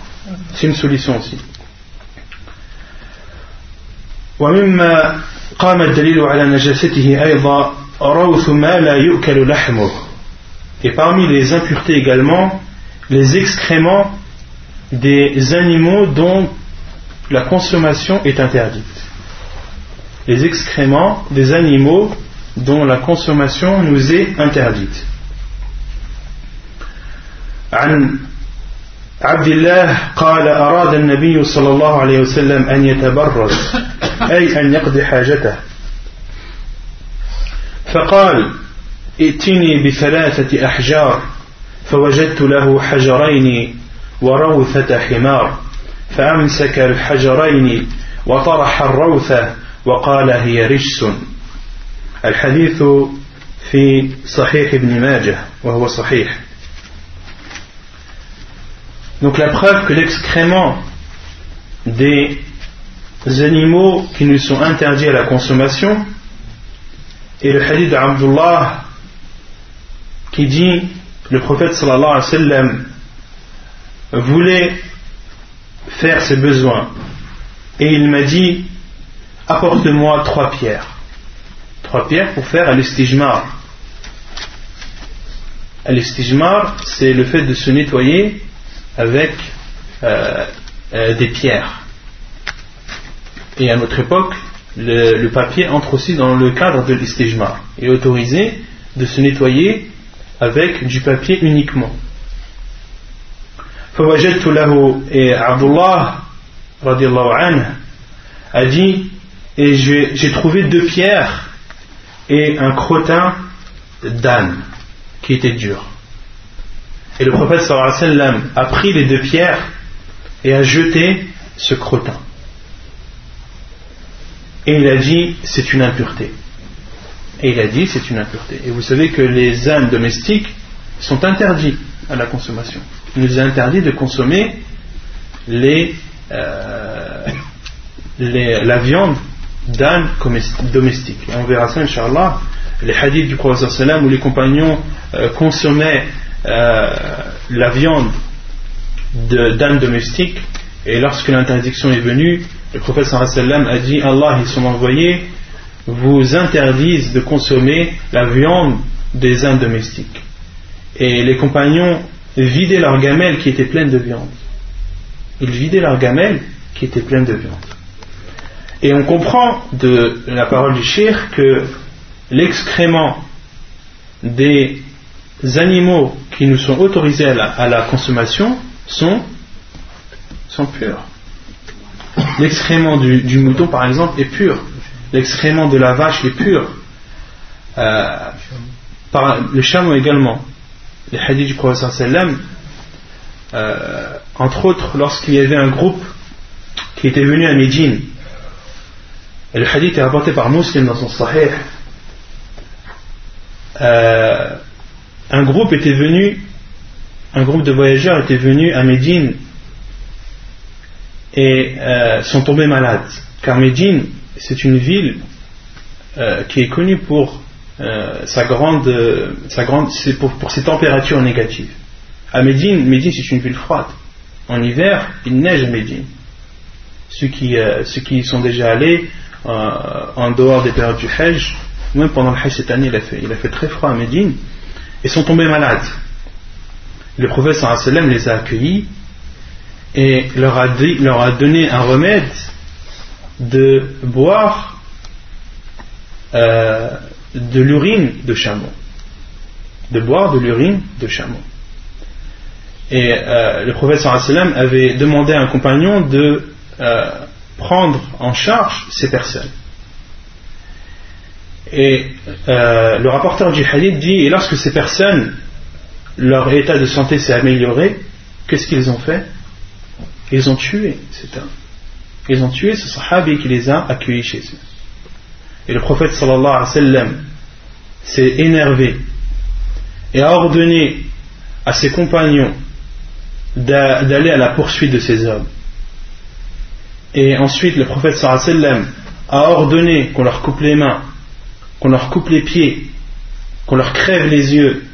C'est une solution aussi. ومما قام الدليل على نجاسته أيضا روث ما لا يؤكل لحمه Et parmi les impuretés également, les excréments des animaux dont la consommation est interdite. Les excréments des animaux dont la consommation nous est interdite. عن عبد الله قال أراد النبي صلى الله عليه وسلم أن يتبرز أي أن يقضي حاجته فقال ائتني بثلاثة أحجار فوجدت له حجرين وروثة حمار فأمسك الحجرين وطرح الروثة وقال هي رجس الحديث في صحيح ابن ماجه وهو صحيح Donc la preuve que l'excrément des animaux qui nous sont interdits à la consommation est le hadith d'Abdullah qui dit le prophète sallallahu alayhi wa sallam voulait faire ses besoins. Et il m'a dit apporte-moi trois pierres. Trois pierres pour faire al-istijmar. Al-istijmar c'est le fait de se nettoyer avec euh, euh, des pierres. Et à notre époque le, papier entre aussi dans le cadre de l'istijmar. Et est autorisé de se nettoyer avec du papier uniquement et Abdullah a dit et j'ai trouvé deux pierres et un crottin d'âne qui était dur. Et le prophète sallam a pris les deux pierres et a jeté ce crottin. Et il a dit c'est une impureté. Et il a dit c'est une impureté. Et vous savez que les ânes domestiques sont interdits à la consommation nous interdit de consommer les, euh, la viande d'âne domestique. On verra ça, Inch'Allah, les hadiths du Prophète où les compagnons euh, consommaient euh, la viande d'âne domestique, et lorsque l'interdiction est venue, le Prophète a dit Allah et son envoyé vous interdisent de consommer la viande des ânes domestiques. Et les compagnons vidaient leur gamelle qui était pleine de viande. Ils vidaient leur gamelle qui était pleine de viande. Et on comprend de la parole du shir que l'excrément des animaux qui nous sont autorisés à la, consommation sont, sont purs. L'excrément du, mouton, par exemple, est pur. L'excrément de la vache est pur. Euh, le chameau également les hadiths du prophète sallam, euh, entre autres lorsqu'il y avait un groupe qui était venu à Médine, et le hadith est rapporté par Muslim dans son Sahih, euh, un groupe était venu, un groupe de voyageurs était venu à Médine et euh, sont tombés malades. Car Médine, c'est une ville euh, qui est connue pour euh, sa grande, sa grande, c'est pour, ses températures négatives. À Médine, Médine c'est une ville froide. En hiver, il neige à Médine. Ceux qui, euh, ceux qui sont déjà allés euh, en dehors des périodes du Hajj, même pendant le Hajj cette année, il a, fait, il a fait très froid à Médine, et sont tombés malades. Le prophète sallam les a accueillis et leur a, dit, leur a donné un remède de boire euh, de l'urine de chameau. De boire de l'urine de chameau. Et euh, le prophète sallam avait demandé à un compagnon de euh, prendre en charge ces personnes. Et euh, le rapporteur du hadith dit, et lorsque ces personnes, leur état de santé s'est amélioré, qu'est-ce qu'ils ont fait? Ils ont tué cet homme. Ils ont tué ce sahabi qui les a accueillis chez eux. Et le prophète sallallahu alayhi wa sallam s'est énervé et a ordonné à ses compagnons d'aller à la poursuite de ces hommes. Et ensuite, le prophète sallallahu alayhi wa sallam a ordonné qu'on leur coupe les mains, qu'on leur coupe les pieds, qu'on leur crève les yeux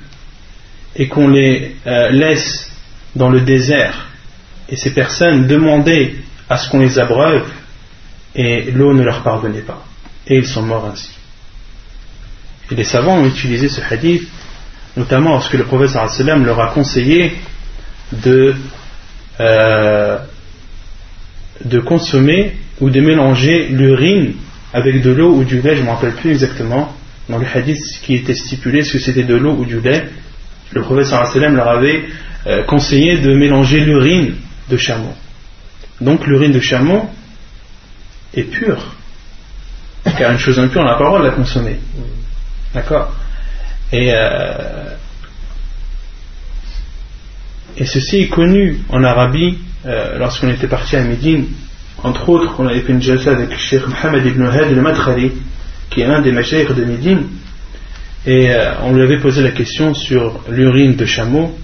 et qu'on les euh, laisse dans le désert. Et ces personnes demandaient à ce qu'on les abreuve et l'eau ne leur parvenait pas et ils sont morts ainsi. Et les savants ont utilisé ce hadith notamment lorsque le prophète sallam leur a conseillé de, euh, de consommer ou de mélanger l'urine avec de l'eau ou du lait, je ne me rappelle plus exactement, dans le hadith qui était stipulé, est-ce que c'était de l'eau ou du lait, le prophète sallam leur avait euh, conseillé de mélanger l'urine de chameau. Donc l'urine de chameau est pure, car une chose impure, le droit de la consommer. D'accord et, euh, ceci est connu en Arabie euh, lorsqu'on était parti à Médine. Entre autres, on avait fait une jalsa avec Sheikh Mohammed ibn Had al-Madkhali, qui est un des machaïrs de Médine. Et euh, on lui avait posé la question sur l'urine de chameau.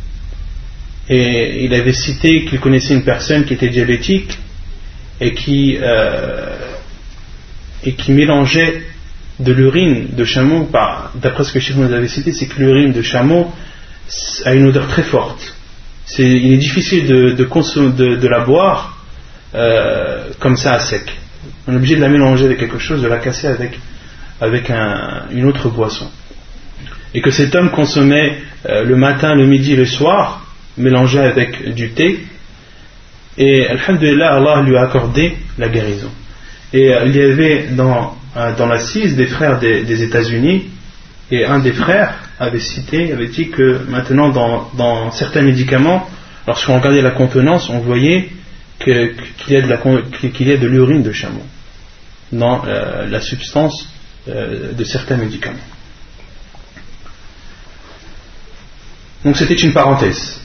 Et il avait cité qu'il connaissait une personne qui était diabétique et qui, et qui mélangeait de l'urine de chameau, d'après ce que Cheikh nous avait cité, c'est que l'urine de chameau a une odeur très forte. il est difficile de, la boire euh, comme ça à sec. On est obligé de la mélanger avec quelque chose, de la casser avec, avec une autre boisson. Et que cet homme consommait euh, le matin, le midi, le soir, mélangé avec du thé. Et Alhamdulillah, Allah lui a accordé la guérison. Et euh, il y avait dans euh, dans l'assise des frères des, États-Unis, et un des frères avait cité, avait dit que maintenant dans, certains médicaments, lorsqu'on regardait la contenance, on voyait qu'il y, a de l'urine de chameau dans euh, la substance de certains médicaments. Donc c'était une parenthèse.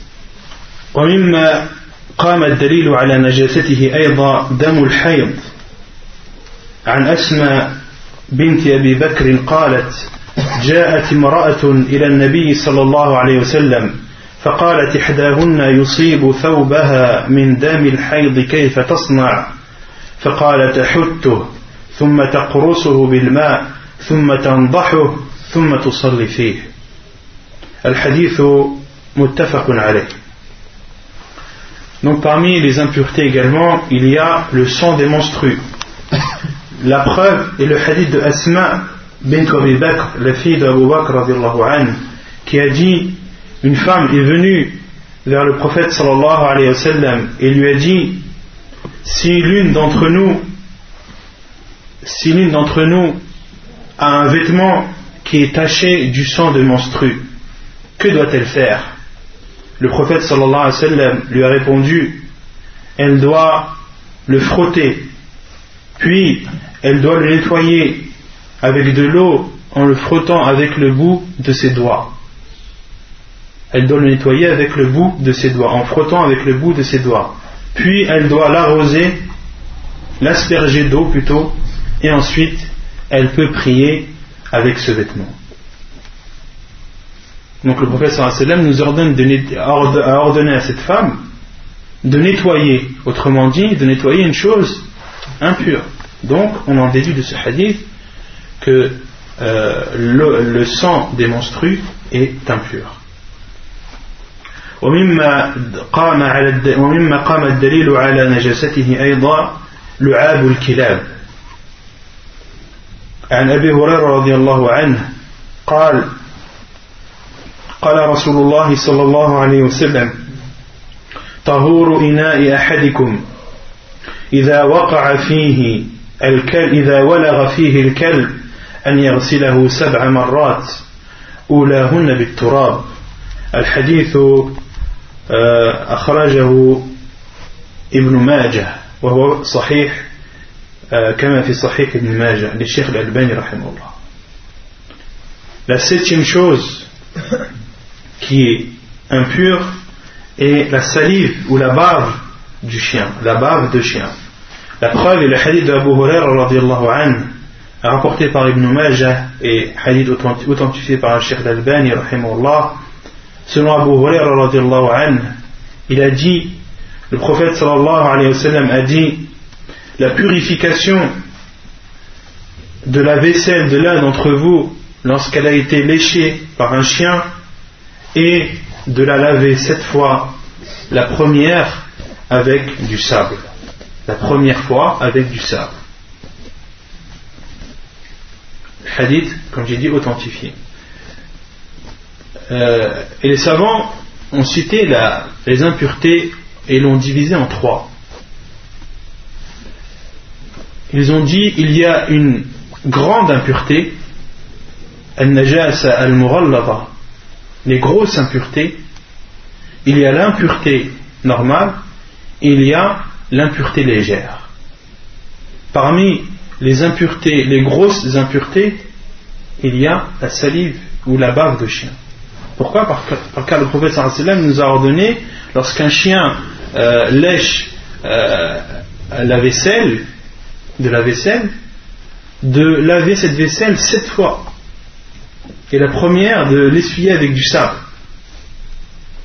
عن أسماء بنت أبي بكر قالت جاءت امرأة إلى النبي صلى الله عليه وسلم فقالت إحداهن يصيب ثوبها من دم الحيض كيف تصنع؟ فقال تحته ثم تقرصه بالماء ثم تنضحه ثم تصلي فيه. الحديث متفق عليه. Donc parmi les impuretés également, il y a le sang des menstrues. La preuve est le hadith de Asma bint Abi la fille d'Abu Bakr qui a dit une femme est venue vers le prophète sallallahu alayhi wa sallam et lui a dit si l'une d'entre nous si l'une d'entre nous a un vêtement qui est taché du sang de menstru, que doit-elle faire? Le prophète sallallahu alayhi wa sallam lui a répondu elle doit le frotter puis elle doit le nettoyer avec de l'eau en le frottant avec le bout de ses doigts. Elle doit le nettoyer avec le bout de ses doigts, en frottant avec le bout de ses doigts. Puis elle doit l'arroser, l'asperger d'eau plutôt, et ensuite elle peut prier avec ce vêtement. Donc le prophète sallam nous ordonne a ordonné à cette femme de nettoyer, autrement dit, de nettoyer une chose impure. Donc, on en déduit de ce hadith que euh, le, le, sang des menstrues est impur. ومما قام على ومما قام الدليل على نجاسته أيضا لعاب الكلاب عن أبي هريرة رضي الله عنه قال قال رسول الله صلى الله عليه وسلم طهور إناء أحدكم إذا وقع فيه الكلب إذا ولغ فيه الكلب أن يغسله سبع مرات أولاهن بالتراب. الحديث آه، أخرجه ابن ماجه وهو صحيح آه، كما في صحيح ابن ماجه للشيخ الألباني رحمه الله. La septième chose qui est impure est la salive ou la bave du chien, la bave de chien. La preuve est le hadith d'Abu Hurairah rapporté par Ibn Majah et hadith authentifié par le Cheikh d'Albani selon Abu Hurairah il a dit, le prophète sallallahu alayhi wa sallam a dit, la purification de la vaisselle de l'un d'entre vous lorsqu'elle a été léchée par un chien et de la laver sept fois, la première avec du sable la première fois avec du sable. Hadith, comme j'ai dit, authentifié. euh, et les savants ont cité les impuretés et l'ont divisé en trois. Ils ont dit il y a une grande impureté, al les grosses impuretés, il y a l'impureté normale, il y a l'impureté légère. Parmi les impuretés, les grosses impuretés, il y a la salive ou la bave de chien. Pourquoi? Parce que, le prophète nous a ordonné, lorsqu'un chien euh, lèche euh, la vaisselle, de la vaisselle, de laver cette vaisselle sept fois. Et la première, de l'essuyer avec du sable.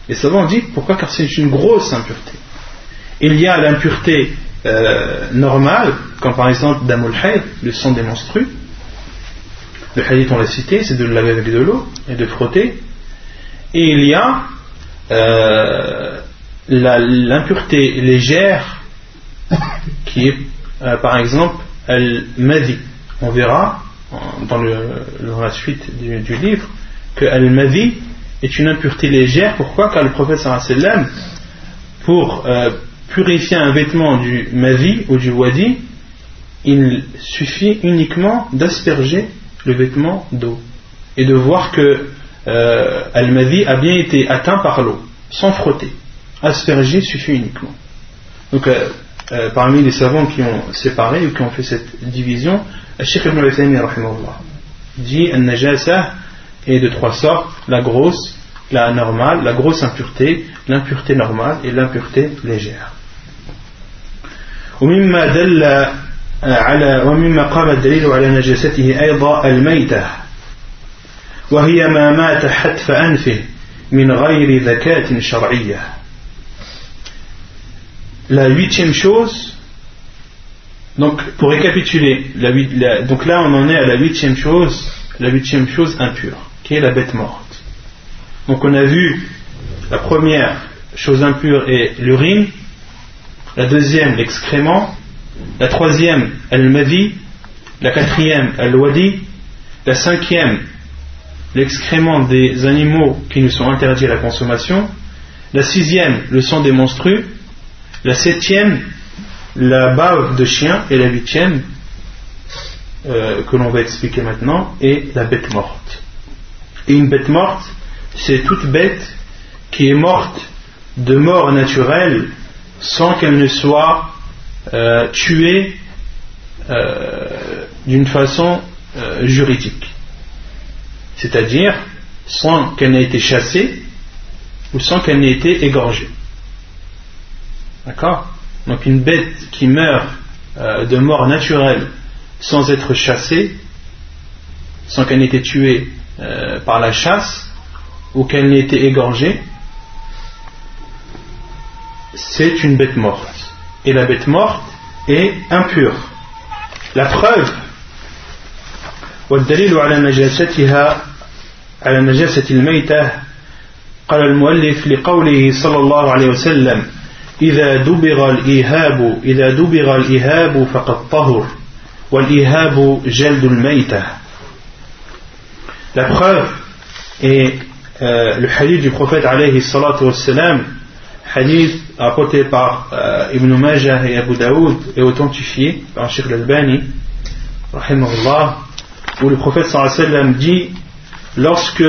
Et savants dit pourquoi? Car c'est une grosse impureté. Il y a l'impureté euh, normale, comme par exemple Damul le sang des menstrues. Le hadith, on l'a cité, c'est de laver avec de l'eau et de frotter. Et il y a euh, l'impureté légère qui est euh, par exemple al-madi. On verra dans, la suite du, livre que al-madi est une impureté légère. Pourquoi? Car le prophète sallam pour purifier un vêtement du madi ou du wadi, il suffit uniquement d'asperger le vêtement d'eau et de voir que euh, al-madi a bien été atteint par l'eau, sans frotter. Asperger suffit uniquement. Donc, euh, euh, parmi les savants qui ont séparé ou qui ont fait cette division, Sheikh ibn dit An-Najasa est de trois sortes la grosse, la normale, la grosse impureté, l'impureté normale et l'impureté légère. ومما دل على ومما قام الدليل على نجاسته أيضا الميتة وهي ما مات حتف أنفه من غير ذكاة شرعية la huitième chose, donc pour récapituler, donc là on en est à la huitième chose, la huitième chose impure, qui est la bête morte. Donc on a vu la première chose impure est l'urine, la deuxième l'excrément, la troisième al-madi, la quatrième al-wadi, la cinquième l'excrément des animaux qui nous sont interdits à la consommation, la sixième le sang des monstrues, la septième, la bave de chien. Et la huitième, euh, que l'on va expliquer maintenant, est la bête morte. Et une bête morte, c'est toute bête qui est morte de mort naturelle sans qu'elle ne soit euh, tuée euh, d'une façon juridique. C'est-à-dire sans qu'elle n'ait été chassée ou sans qu'elle n'ait été égorgée. D'accord? Donc une bête qui meurt euh, de mort naturelle sans être chassée, sans qu'elle n'ait été tuée euh, par la chasse ou qu'elle n'ait été égorgée, c'est une bête morte. Et la bête morte est impure. La preuve, والدليل على نجاستها على نجاسة الميتة قال المؤلف لقوله صلى الله عليه وسلم إذا دبغ الإيهاب إذا دبغ الإيهاب فقد طهر والإيهاب جلد الميتة La preuve est euh, le hadith du prophète alayhi salatu wassalam, hadith apporté par euh, Ibn Majah et Abu Daoud et authentifié par Sheikh al-Albani, où le prophète dit lorsque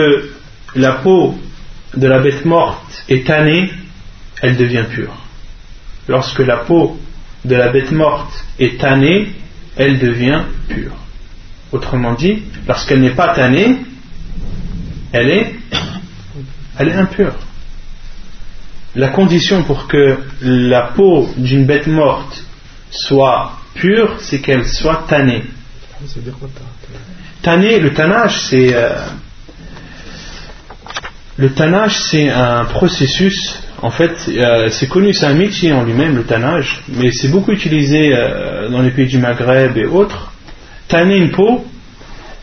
la peau de la bête morte est tannée, elle devient pure lorsque la peau de la bête morte est tannée, elle devient pure. Autrement dit, lorsqu'elle n'est pas tannée, elle est impure. La condition pour que la peau d'une bête morte soit pure, c'est qu'elle soit tannée. Tannée, le tannage, c'est euh, le tannage, c'est un processus en fait, euh, c'est connu, c'est un métier en lui-même, le tannage, mais c'est beaucoup utilisé euh, dans les pays du Maghreb et autres. Tanner une peau,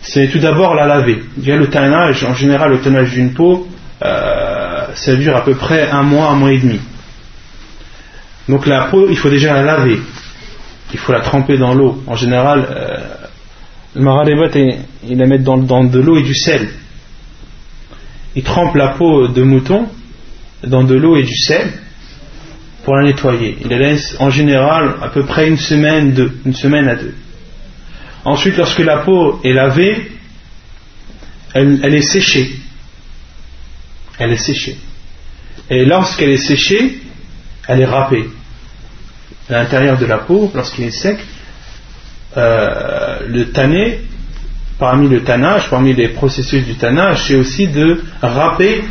c'est tout d'abord la laver. le tannage, en général, le tannage d'une peau, euh, ça dure à peu près un mois, un mois et demi. Donc la peau, il faut déjà la laver. Il faut la tremper dans l'eau. En général, le maralébat, il la met dans, de l'eau et du sel. il trempe la peau de mouton dans de l'eau et du sel pour la nettoyer. Il la laisse en général à peu près une semaine, à deux. Ensuite, lorsque la peau est lavée, elle est séchée. Elle est séchée. Et lorsqu'elle est séchée, elle est râpée. À l'intérieur de la peau, lorsqu'il est sec, euh, le tanné, parmi le tannage, parmi les processus du tannage, c'est aussi de râper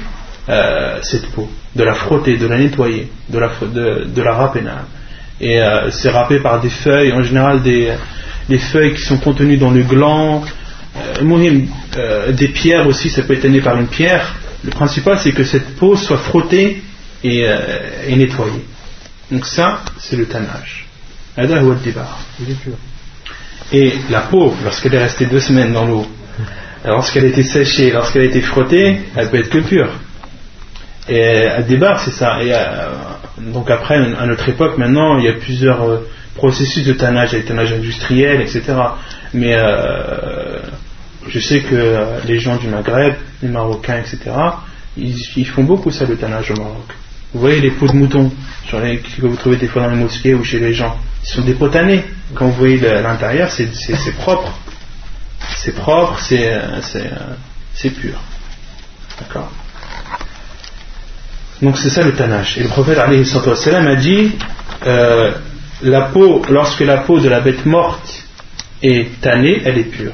euh, cette peau, de la frotter, de la nettoyer, de la, de, râper. Et euh, c'est râpé par des feuilles, en général des, feuilles qui sont contenues dans le gland, des pierres aussi, ça peut être tanné par une pierre. Le principal, c'est que cette peau soit frottée et, et nettoyée. Donc ça, c'est le tannage. Et la peau, lorsqu'elle est restée deux semaines dans l'eau, lorsqu'elle a été séchée, lorsqu'elle a été frottée, elle peut être que pure. Et elle débarque, c'est ça. Et euh, donc après, à notre époque, maintenant, il y a plusieurs euh, processus de tannage, il y a le tannage industriel, etc. Mais euh, je sais que les gens du Maghreb, les Marocains, etc., ils, font beaucoup ça, le tannage au Maroc. Vous voyez les peaux de mouton que vous trouvez des fois dans les mosquées ou chez les gens ce sont des pots tannés. Quand vous voyez l'intérieur, c'est propre. C'est propre, c'est pur. D'accord? Donc c'est ça le tannage. Et le prophète a dit euh, la peau, lorsque la peau de la bête morte est tannée, elle est pure.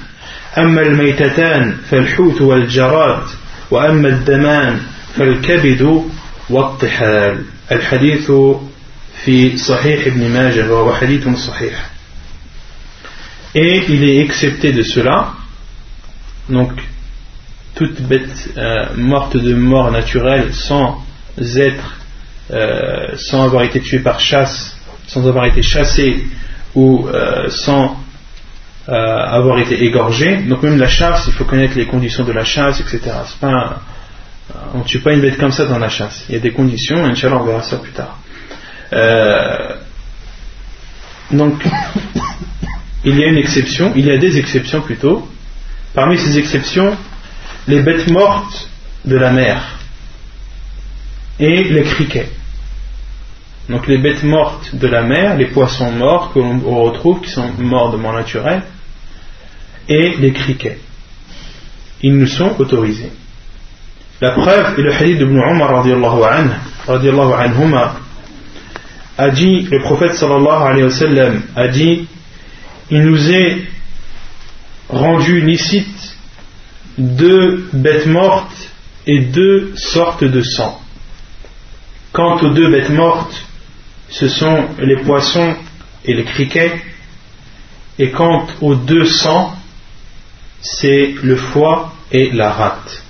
أما الميتتان فالحوت والجراد وأما الدمان فالكبد والطحال الحديث fi Sahih ibn Majah wa hadithun sahih. Et il est excepté de cela, donc toute bête euh, morte de mort naturelle sans être, euh, sans avoir été tuée par chasse, sans avoir été chassée ou euh, sans avoir été égorgée. Donc même la chasse, il faut connaître les conditions de la chasse, etc. Pas on ne tue pas une bête comme ça dans la chasse. Il y a des conditions, Inch'Allah on verra ça plus tard. Euh, donc, il y a une exception, il y a des exceptions plutôt. Parmi ces exceptions, les bêtes mortes de la mer et les criquets. Donc les bêtes mortes de la mer, les poissons morts que l'on retrouve, qui sont morts de mort naturelle, et les criquets. Ils nous sont autorisés. La preuve est le hadith de Ibn Umar radiallahu anhu, a dit, le prophète sallallahu alayhi wa sallam a dit, il nous est rendu licite deux bêtes mortes et deux sortes de sang. Quant aux deux bêtes mortes, ce sont les poissons et les criquets, et quant aux deux sangs, c'est le foie et la rate.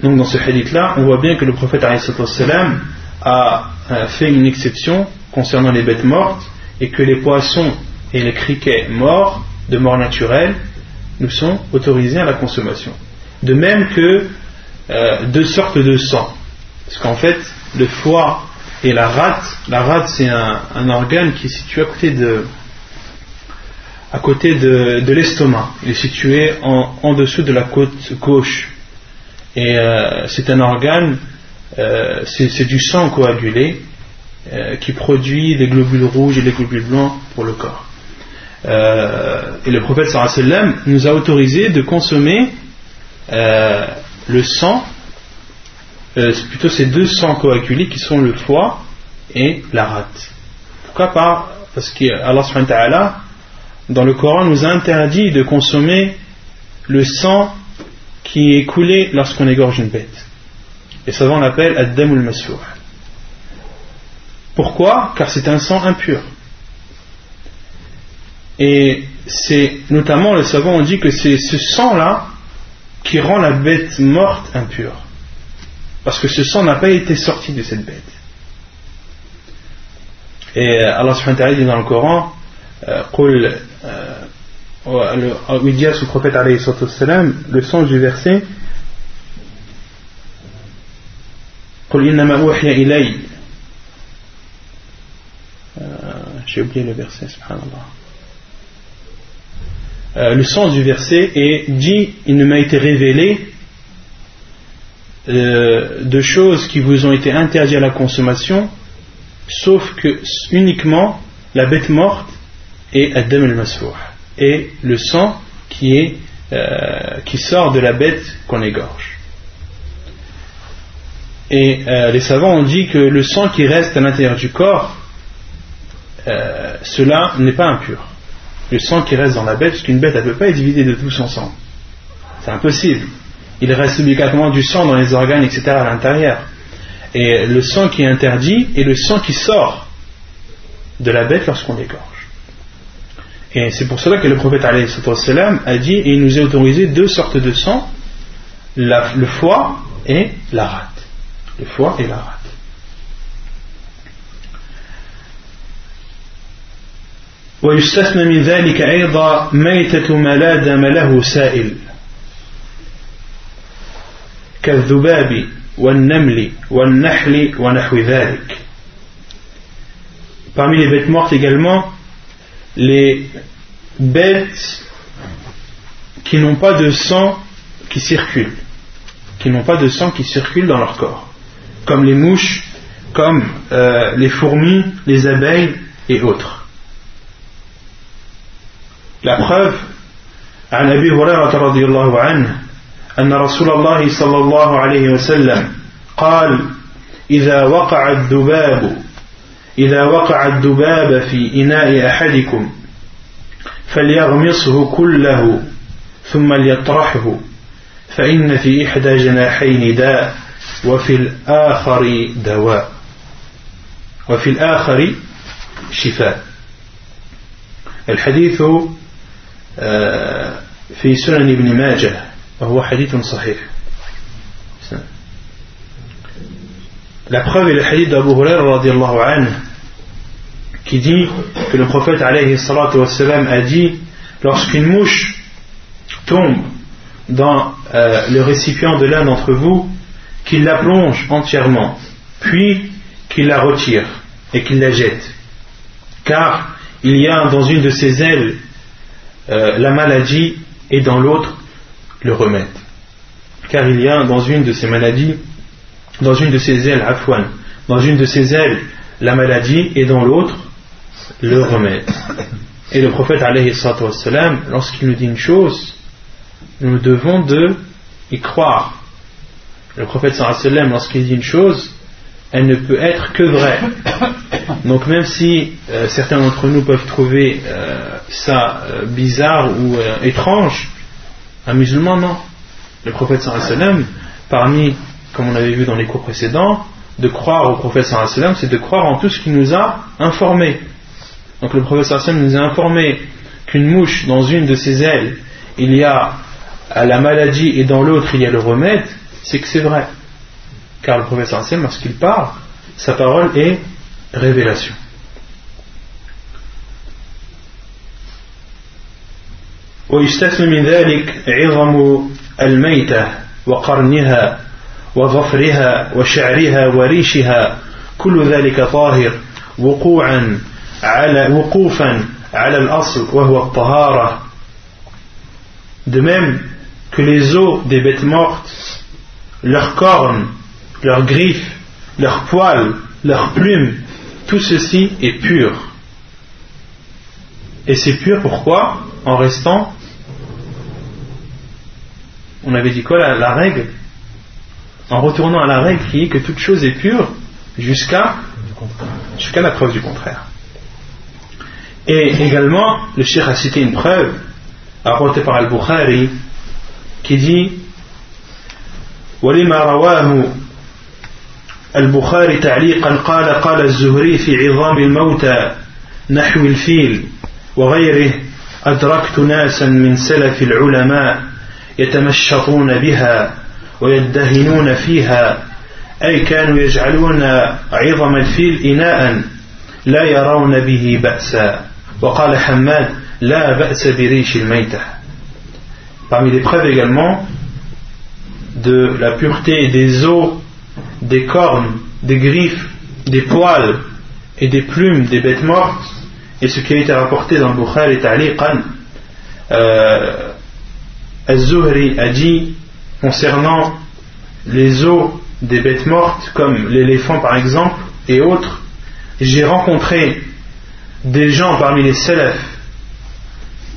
Donc dans ce hadith-là, on voit bien que le prophète a fait une exception concernant les bêtes mortes et que les poissons et les criquets morts, de mort naturelle, nous sont autorisés à la consommation. De même que euh, deux sortes de sang. Parce qu'en fait, le foie et la rate, la rate c'est un, organe qui est situé à côté de, à côté de, l'estomac. Il est situé en dessous de la côte gauche et euh, c'est un organe, euh, c'est du sang coagulé euh, qui produit des globules rouges et des globules blancs pour le corps. et le prophète sallam nous a autorisé de consommer le sang, plutôt ces deux sangs coagulés qui sont le foie et la rate. Pourquoi pas Parce qu'Allah dans le Coran nous interdit de consommer le sang qui est coulé lorsqu'on égorge une bête. Et ça on l'appelle Ad-Damul Masfour. Pourquoi Car c'est un sang impur. Et c'est notamment, les savants ont dit que c'est ce sang-là qui rend la bête morte impure. Parce que ce sang n'a pas été sorti de cette bête. Et euh, Allah subhanahu wa dit dans le Coran, euh, euh, il dit à ce prophète le sens du verset j'ai oublié le verset subhanallah le sens du verset est dit il ne m'a été révélé euh, de choses qui vous ont été interdites à la consommation sauf que uniquement la bête morte et Adam al et le sang euh, qui sort de la bête qu'on égorge. Et les savants ont dit que le sang qui reste à l'intérieur du corps, cela n'est pas impur le sang qui reste dans la bête, parce qu'une bête, ne peut pas être divisée de tout son sang. C'est impossible. Il reste obligatoirement du sang dans les organes, etc. à l'intérieur. Et le sang qui est interdit est le sang qui sort de la bête lorsqu'on l'égorge. Et c'est pour cela que le prophète a dit, et il nous a autorisé deux sortes de sang, le foie et la rate. Le foie et la rate. ويستثنى من ذلك أيضا ميتة ما لا دم له سائل كالذباب والنمل والنحل ونحو ذلك Parmi les bêtes mortes également, les bêtes qui n'ont pas de sang qui circule, qui n'ont pas de sang qui circule dans leur corps, comme les mouches, comme euh, les fourmis, les abeilles et autres. La preuve, عن أبي هريرة رضي الله عنه أن رسول الله صلى الله عليه وسلم قال إذا وقع الذباب إذا وقع الذباب في إناء أحدكم فليغمصه كله ثم ليطرحه فإن في إحدى جناحين داء وفي الآخر دواء وفي الآخر شفاء. الحديث في سنن ابن ماجه وهو حديث صحيح La preuve est le hadith d'Abu Huraira anhu qui dit que le prophète alayhi salatu wassalam a dit lorsqu'une mouche tombe dans euh, le récipient de l'un d'entre vous qu'il la plonge entièrement puis qu'il la retire et qu'il la jette car il y a dans une de ses ailes euh, la maladie et dans l'autre le remède. Car il y a dans une de ces maladies, dans une de ces ailes, Afwan, dans une de ces ailes la maladie et dans l'autre le remède. Et le prophète lorsqu'il nous dit une chose, nous devons de y croire. Le prophète lorsqu'il dit une chose, elle ne peut être que vraie. Donc même si euh, certains d'entre nous peuvent trouver euh, ça euh, bizarre ou étrange, un musulman non. Le prophète sallam, parmi, comme on avait vu dans les cours précédents, de croire au prophète sallam, c'est de croire en tout ce qu'il nous a informé. Donc le prophète sallam nous a informé qu'une mouche, dans une de ses ailes, il y a la maladie et dans l'autre il y a le remède, c'est que c'est vrai. Car le prophète sallam, lorsqu'il parle, sa parole est révélation. ويستثنى من ذلك عظم الميتة وقرنها وظفرها وشعرها وريشها كل ذلك طاهر وقوعا على وقوفا على الأصل وهو الطهارة De même que les os des bêtes mortes, leurs cornes, leurs griffes, leurs poils, leurs plumes, tout ceci est pur. Et c'est pur pourquoi En restant, on avait dit quoi la, règle En retournant à la règle qui est que toute chose est pure jusqu'à jusqu'à la preuve du contraire. Et également, le Cheikh a cité une preuve apportée par Al-Bukhari qui dit ولما رواه البخاري تعليقا قال قال الزهري في عظام الموتى نحو الفيل وغيره أدركت ناسا من سلف العلماء يتمشطون بها ويدهنون فيها أي كانوا يجعلون عظم الفيل إناء لا يرون به بأسا. وقال حماد لا بأس بريش الميتة. Parmi les preuves également de la pureté des os, des cornes, des griffes, des poils et des plumes des bêtes mortes, et ce qui a été rapporté dans le Bukhari Ta'liqan, euh, Az-Zuhri a dit concernant les os des bêtes mortes, comme l'éléphant par exemple, et autres, j'ai rencontré des gens parmi les salafs,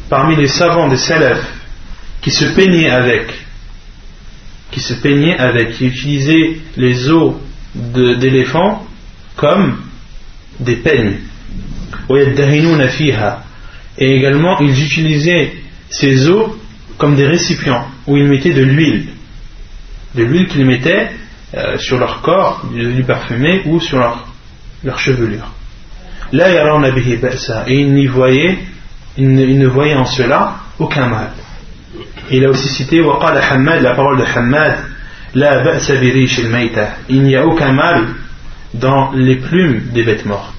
parmi les savants des salafs, qui se peignaient avec, qui se peignaient avec, qui utilisaient les os d'éléphant comme des peignes. Et également, ils utilisaient ces os comme des récipients où ils mettaient de l'huile. De l'huile qu'ils mettaient euh, sur leur corps, du parfumé ou sur leur, chevelure. Là, et ils, n'y voyaient, ils ne, ne voyaient en cela aucun mal. Il a aussi cité la parole de Hamad il n'y a aucun mal dans les plumes des bêtes mortes.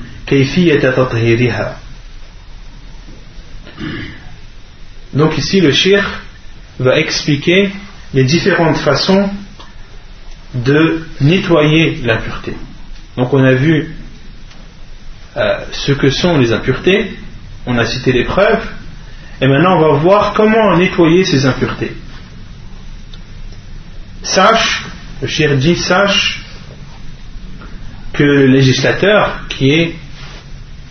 كيفية تطهيرها Donc ici le shir va expliquer les différentes façons de nettoyer l'impureté. Donc on a vu euh, ce que sont les impuretés, on a cité les preuves, et maintenant on va voir comment nettoyer ces impuretés. Sache, le shir dit, sache que le législateur, qui est,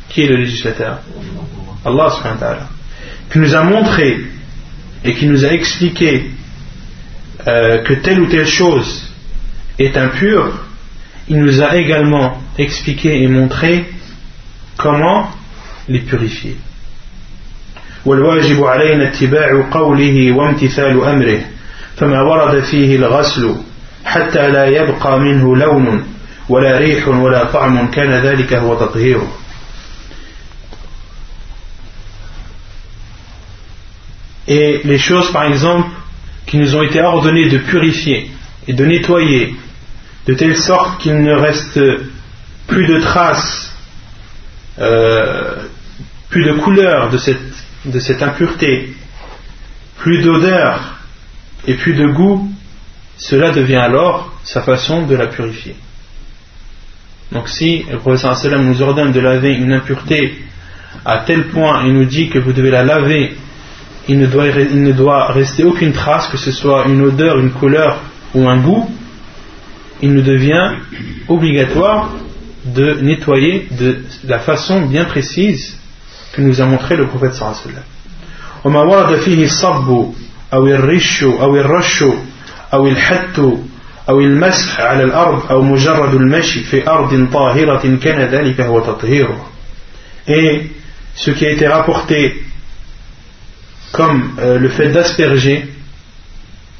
qui est le législateur Allah subhanahu wa ta'ala, qui nous a montré et qui nous a expliqué euh, que telle ou telle chose est impure, il nous a également expliqué et montré comment les purifier. والواجب علينا اتباع قوله وامتثال أمره فما ورد فيه الغسل حتى لا يبقى منه لون ولا ريح ولا طعم كان ذلك هو تطهيره et les choses par exemple qui nous ont été ordonnées de purifier et de nettoyer de telle sorte qu'il ne reste plus de traces, euh, plus de couleur de cette, impureté, plus d'odeur et plus de goût, cela devient alors sa façon de la purifier. Donc si le professeur nous ordonne de laver une impureté à tel point, il nous dit que vous devez la laver il ne, doit, il ne doit rester aucune trace, que ce soit une odeur, une couleur ou un goût, il nous devient obligatoire de nettoyer de la façon bien précise que nous a montré le prophète sallallahu وما ورد فيه الصب أو الرش أو الرش أو الحت أو المسح على الأرض أو مجرد المشي في أرض طاهرة كان ذلك هو تطهيره et ce qui a été rapporté comme euh, le fait d'asperger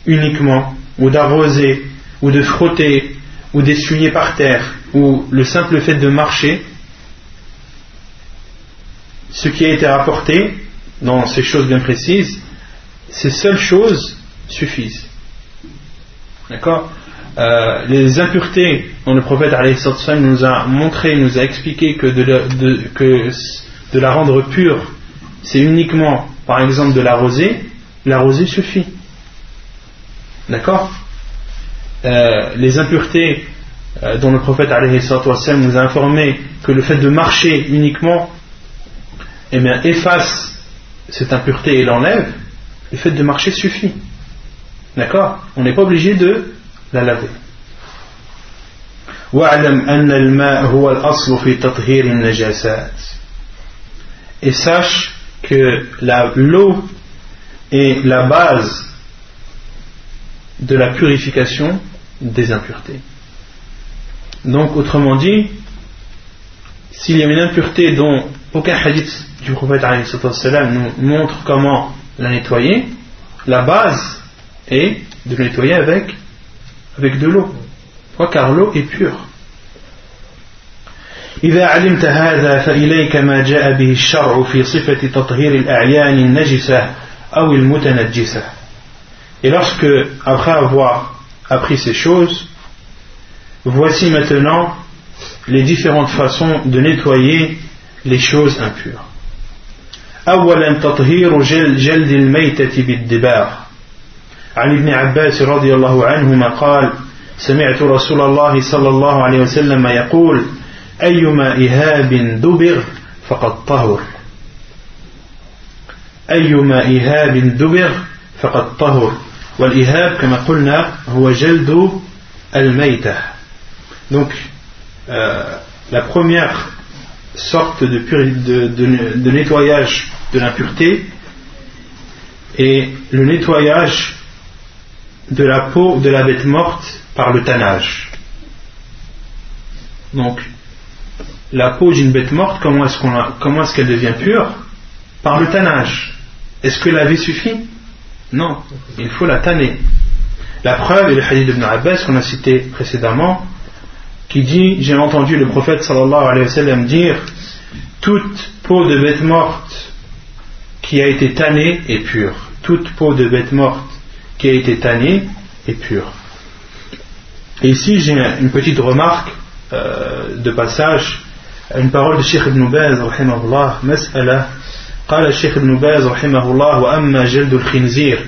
uniquement, ou d'arroser, ou de frotter, ou d'essuyer par terre, ou le simple fait de marcher, ce qui a été rapporté dans ces choses bien précises, ces seules choses suffisent. D'accord? Euh, Les impuretés dont le prophète nous a montré, nous a expliqué que que de la rendre pure, c'est uniquement par exemple de la rosée, la rosée suffit. D'accord euh, Les impuretés euh, dont le prophète nous a informé que le fait de marcher uniquement eh bien, efface cette impureté et l'enlève, le fait de marcher suffit. D'accord On n'est pas obligé de la laver. Et sache que l'eau est la base de la purification des impuretés. Donc, autrement dit, s'il y a une impureté dont aucun hadith du prophète nous montre comment la nettoyer, la base est de nettoyer avec, avec de l'eau. Pourquoi? Car l'eau est pure. إذا علمت هذا فإليك ما جاء به الشرع في صفة تطهير الأعيان النجسة أو المتنجسة. Et lorsque, après avoir appris ces choses, voici maintenant les différentes façons de nettoyer les choses impures. أولا تطهير جلد الميتة بالدباغ عن ابن عباس رضي الله عنهما قال سمعت رسول الله صلى الله عليه وسلم يقول أيما إهاب دبغ فقد طهر أيما إهاب دبغ فقد طهر والإهاب كما قلنا هو جلد الميتة donc euh, la première sorte de, de, de, de nettoyage de l'impureté est le nettoyage de la peau de la bête morte par le tannage. Donc, la peau d'une bête morte, comment est-ce qu'elle devient pure Par le tannage. Est-ce que la vie suffit Non, il faut la tanner. La preuve est le hadith de Abbas qu'on a cité précédemment, qui dit J'ai entendu le prophète sallallahu alayhi wa sallam dire Toute peau de bête morte qui a été tannée est pure. Toute peau de bête morte qui a été tannée est pure. Et ici, j'ai une petite remarque euh, de passage, une parole de Sheikh ibn Baz, rahimahullah, مسألة. قال الشيخ ابن باز رحمه الله وأما جلد الخنزير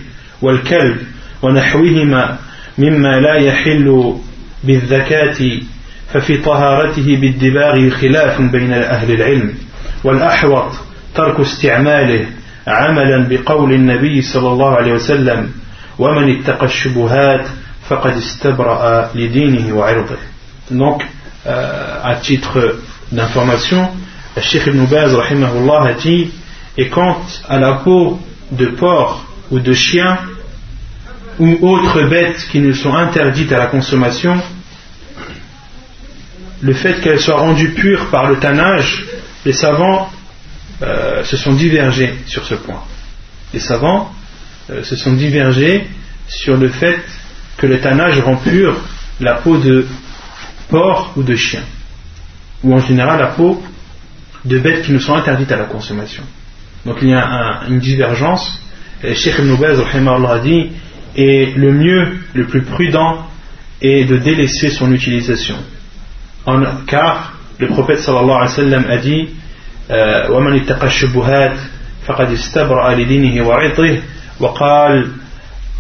والكلب ونحوهما مما لا يحل بالذكاة ففي طهارته بالدباغ خلاف بين أهل العلم. والأحوط ترك استعماله عملا بقول النبي صلى الله عليه وسلم ومن اتقى الشبهات فقد استبرأ لدينه وعرضه. Donc euh, à titre d'information Sheikh Ibn Baz a dit et quant à la peau de porc ou de chien ou autres bêtes qui nous sont interdites à la consommation le fait qu'elle soit rendue pure par le tannage, les savants euh, se sont divergés sur ce point. Les savants euh, se sont divergés sur le fait que le tannage rend pure la peau de porc ou de chien, ou en général la peau de bêtes qui nous sont interdites à la consommation. Donc il y a une divergence. Et Sheikh Ibn Baz a dit et le mieux, le plus prudent est de délaisser son utilisation car le prophète sallallahu alayhi wa sallam a dit ومن اتقى الشبهات فقد استبرأ لدينه وعطه وقال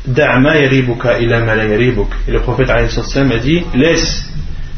دع ما يريبك إلى ما لا يريبك et le prophète alayhi wa sallam a dit laisse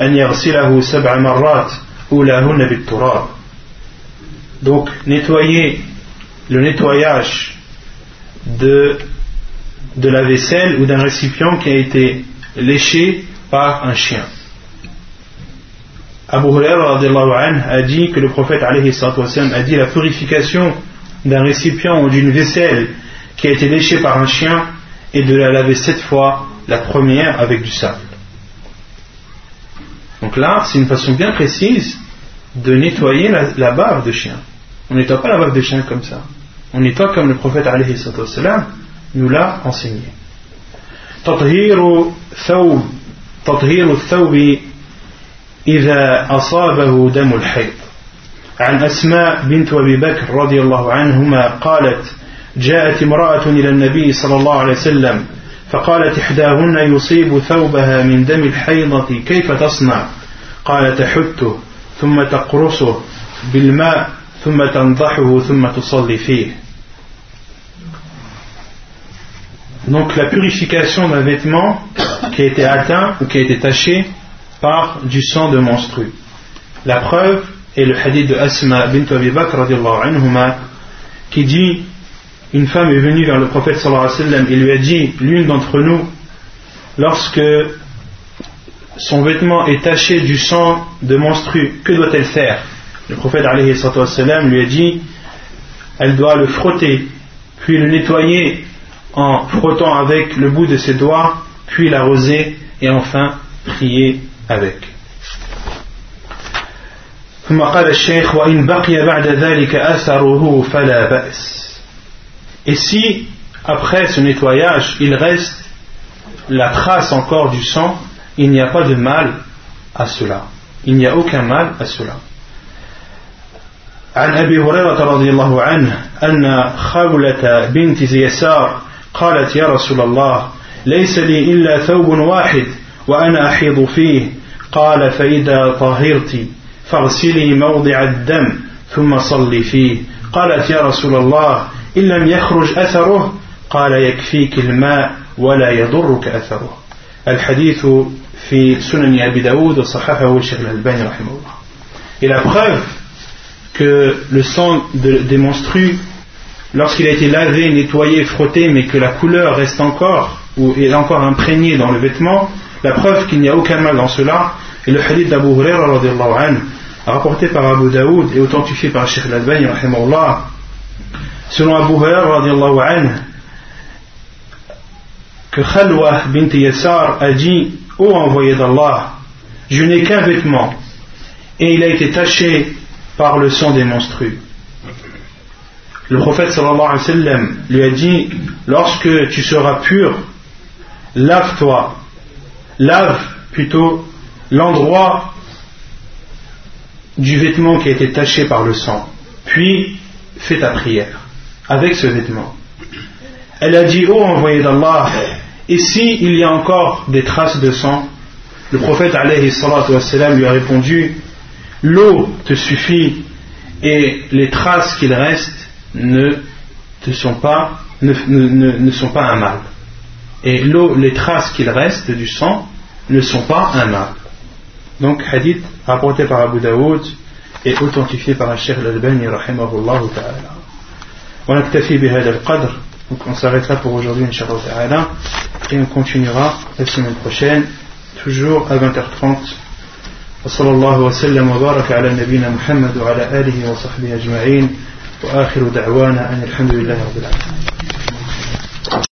أن يغسله سبع مرات أولاهن بالتراب Donc, nettoyer le nettoyage de, de la vaisselle ou d'un récipient qui a été léché par un chien. Abu Huraira a dit que le prophète a dit la purification d'un récipient ou d'une vaisselle qui a été léchée par un chien et de la laver sept fois la première avec du sable. Donc là, c'est une façon bien précise de nettoyer la, bave de chien. On ne nettoie pas la bave de chien comme ça. On nettoie comme le prophète nous l'a enseigné. إذا أصابه دم الحيض عن أسماء بنت أبي بكر رضي الله عنهما قالت جاءت امرأة إلى النبي صلى الله عليه وسلم فقالت إحداهن يصيب ثوبها من دم الحيضة كيف تصنع قال تحته ثم تقرصه بالماء ثم تنضحه ثم تصلي فيه Donc la purification d'un vêtement qui a été atteint ou qui a été taché par du sang de monstru. La preuve est le hadith de Asma bint Abi Bakr qui dit une femme est venue vers le prophète sallallahu alayhi wa sallam et lui a dit l'une d'entre nous lorsque son vêtement est taché du sang de monstru que doit-elle faire? Le prophète lui a dit elle doit le frotter puis le nettoyer en frottant avec le bout de ses doigts, puis l'arroser et enfin prier avec. Et si après ce nettoyage il reste la trace encore du sang, il n'y a pas de mal à cela. Il n'y a aucun mal à cela. عن أبي هريرة رضي الله عنه أن خولة بنت يسار قالت يا رسول الله ليس لي إلا ثوب واحد وأنا أحيض فيه قال فإذا طهرت فاغسلي موضع الدم ثم صلي فيه قالت يا رسول الله إن لم يخرج أثره قال يكفيك الماء ولا يضرك أثره الحديث في سنن أبي داود وصححه الشيخ الألباني رحمه الله Et la preuve que le sang de, des monstrues, lorsqu'il a été lavé, nettoyé, frotté, mais que la couleur reste encore, ou est encore imprégnée dans le vêtement, la preuve qu'il n'y a aucun mal dans cela, est le hadith d'Abu Huraira, rapporté par Abu Daoud et authentifié par Sheikh Al-Albani, selon Abu Huraira, que Khalwa bint Yassar a dit Ô envoyé d'Allah, je n'ai qu'un vêtement, et il a été taché par le sang des monstrues. Le prophète lui a dit lorsque tu seras pur, lave-toi, lave plutôt l'endroit du vêtement qui a été taché par le sang, puis fais ta prière avec ce vêtement. Elle a dit, oh envoyé d'Allah, et si il y a encore des traces de sang? Le prophète alayhi lui a répondu, l'eau te suffit et les traces qu'il reste ne, te sont pas, un mal. Et l'eau, les traces qu'il reste du sang ne sont pas un mal. Donc, hadith rapporté par Abu Daoud et authentifié par Sheikh al-Albani rahimahullah ta'ala. ونكتفي بهذا القدر donc on s'arrêtera pour aujourd'hui inshallah ta'ala et on continuera la semaine prochaine toujours à 20h30 وصلى الله وسلم وبارك على نبينا محمد وعلى آله وصحبه أجمعين وآخر دعوانا أن الحمد لله رب العالمين